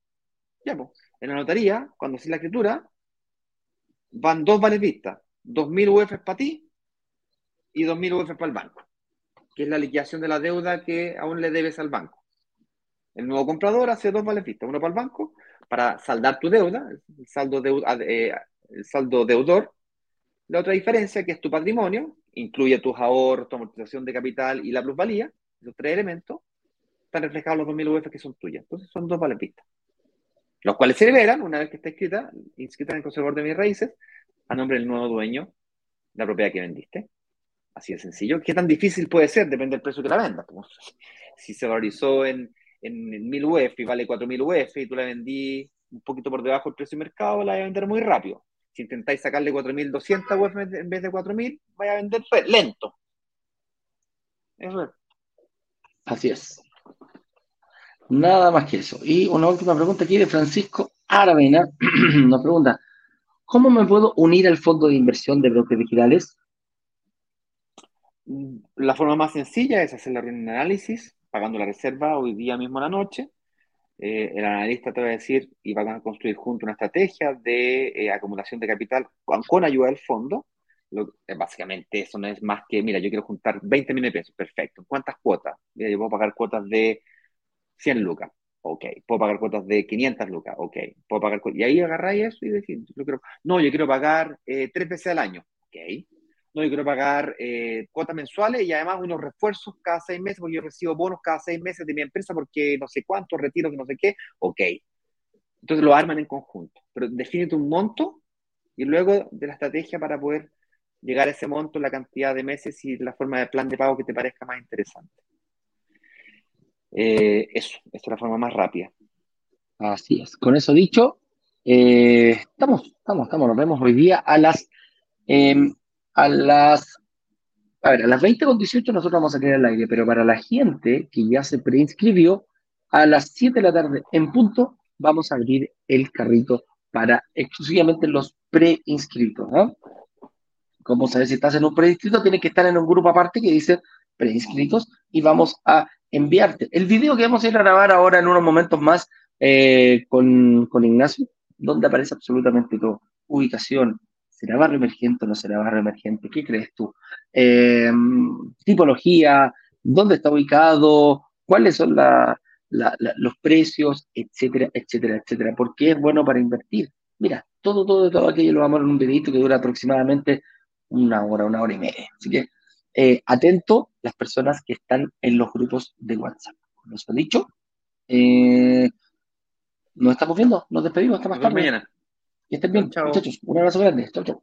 Pues, en la notaría, cuando haces la escritura, van dos vales vistas, 2.000 UF para ti y 2.000 UF para el banco, que es la liquidación de la deuda que aún le debes al banco. El nuevo comprador hace dos vales vistas, uno para el banco, para saldar tu deuda, el saldo, eh, el saldo deudor. La otra diferencia, que es tu patrimonio, incluye tus ahorros, tu amortización de capital y la plusvalía, esos tres elementos, están reflejados los 2.000 UF que son tuyas. Entonces son dos vales vistas los cuales se liberan una vez que está escrita, inscrita en el conservador de mis raíces, a nombre del nuevo dueño de la propiedad que vendiste. Así de sencillo. ¿Qué tan difícil puede ser? Depende del precio que la vendas. si se valorizó en, en, 1000 UF y vale 4000 UF y tú la vendí un poquito por debajo del precio de mercado, la vas a vender muy rápido. Si intentáis sacarle 4200 UF en vez de 4000, vaya a vender lento. Eso es. Así es. Nada más que eso. Y una última pregunta aquí de Francisco Aravena. Nos pregunta, ¿cómo me puedo unir al fondo de inversión de brokers digitales? La forma más sencilla es hacer la análisis, pagando la reserva hoy día mismo a la noche. Eh, el analista te va a decir y va a construir junto una estrategia de eh, acumulación de capital con, ayuda del fondo. Eh, básicamente eso no es más que, mira, yo quiero juntar 20 millones de pesos, perfecto. ¿Cuántas cuotas? Mira, yo puedo pagar cuotas de 100 lucas. Ok. ¿Puedo pagar cuotas de 500 lucas? Ok. ¿Puedo pagar Y ahí agarráis eso y decís, yo quiero... no, yo quiero pagar eh, tres veces al año. Ok. No, yo quiero pagar eh, cuotas mensuales y además unos refuerzos cada seis meses, porque yo recibo bonos cada seis meses de mi empresa porque no sé cuánto, retiro, que no sé qué. Ok. Entonces lo arman en conjunto. Pero defínete un monto y luego de la estrategia para poder llegar a ese monto, la cantidad de meses y la forma de plan de pago que te parezca más interesante. Eh, eso, esta es la forma más rápida. Así es. Con eso dicho, eh, estamos, estamos, estamos. Nos vemos hoy día a las em, a las a ver, a las 20.18 nosotros vamos a tener el aire, pero para la gente que ya se preinscribió, a las 7 de la tarde en punto vamos a abrir el carrito para exclusivamente los preinscritos. ¿no? ¿Cómo sabes si estás en un preinscrito? Tienes que estar en un grupo aparte que dice preinscritos y vamos a enviarte el video que vamos a ir a grabar ahora en unos momentos más eh, con, con, Ignacio, donde aparece absolutamente todo. Ubicación, ¿será barrio emergente o no será barrio emergente? ¿Qué crees tú? Eh, tipología, ¿dónde está ubicado? ¿Cuáles son los precios? Etcétera, etcétera, etcétera. ¿Por qué es bueno para invertir? Mira, todo, todo, todo aquello lo vamos a ver en un videito que dura aproximadamente una hora, una hora y media. Así que eh, atento las personas que están en los grupos de WhatsApp. Nos ha dicho. Eh, nos estamos viendo, nos despedimos hasta más tarde. mañana. Y estén bien, muchachos. Un abrazo grande. Chau, chau.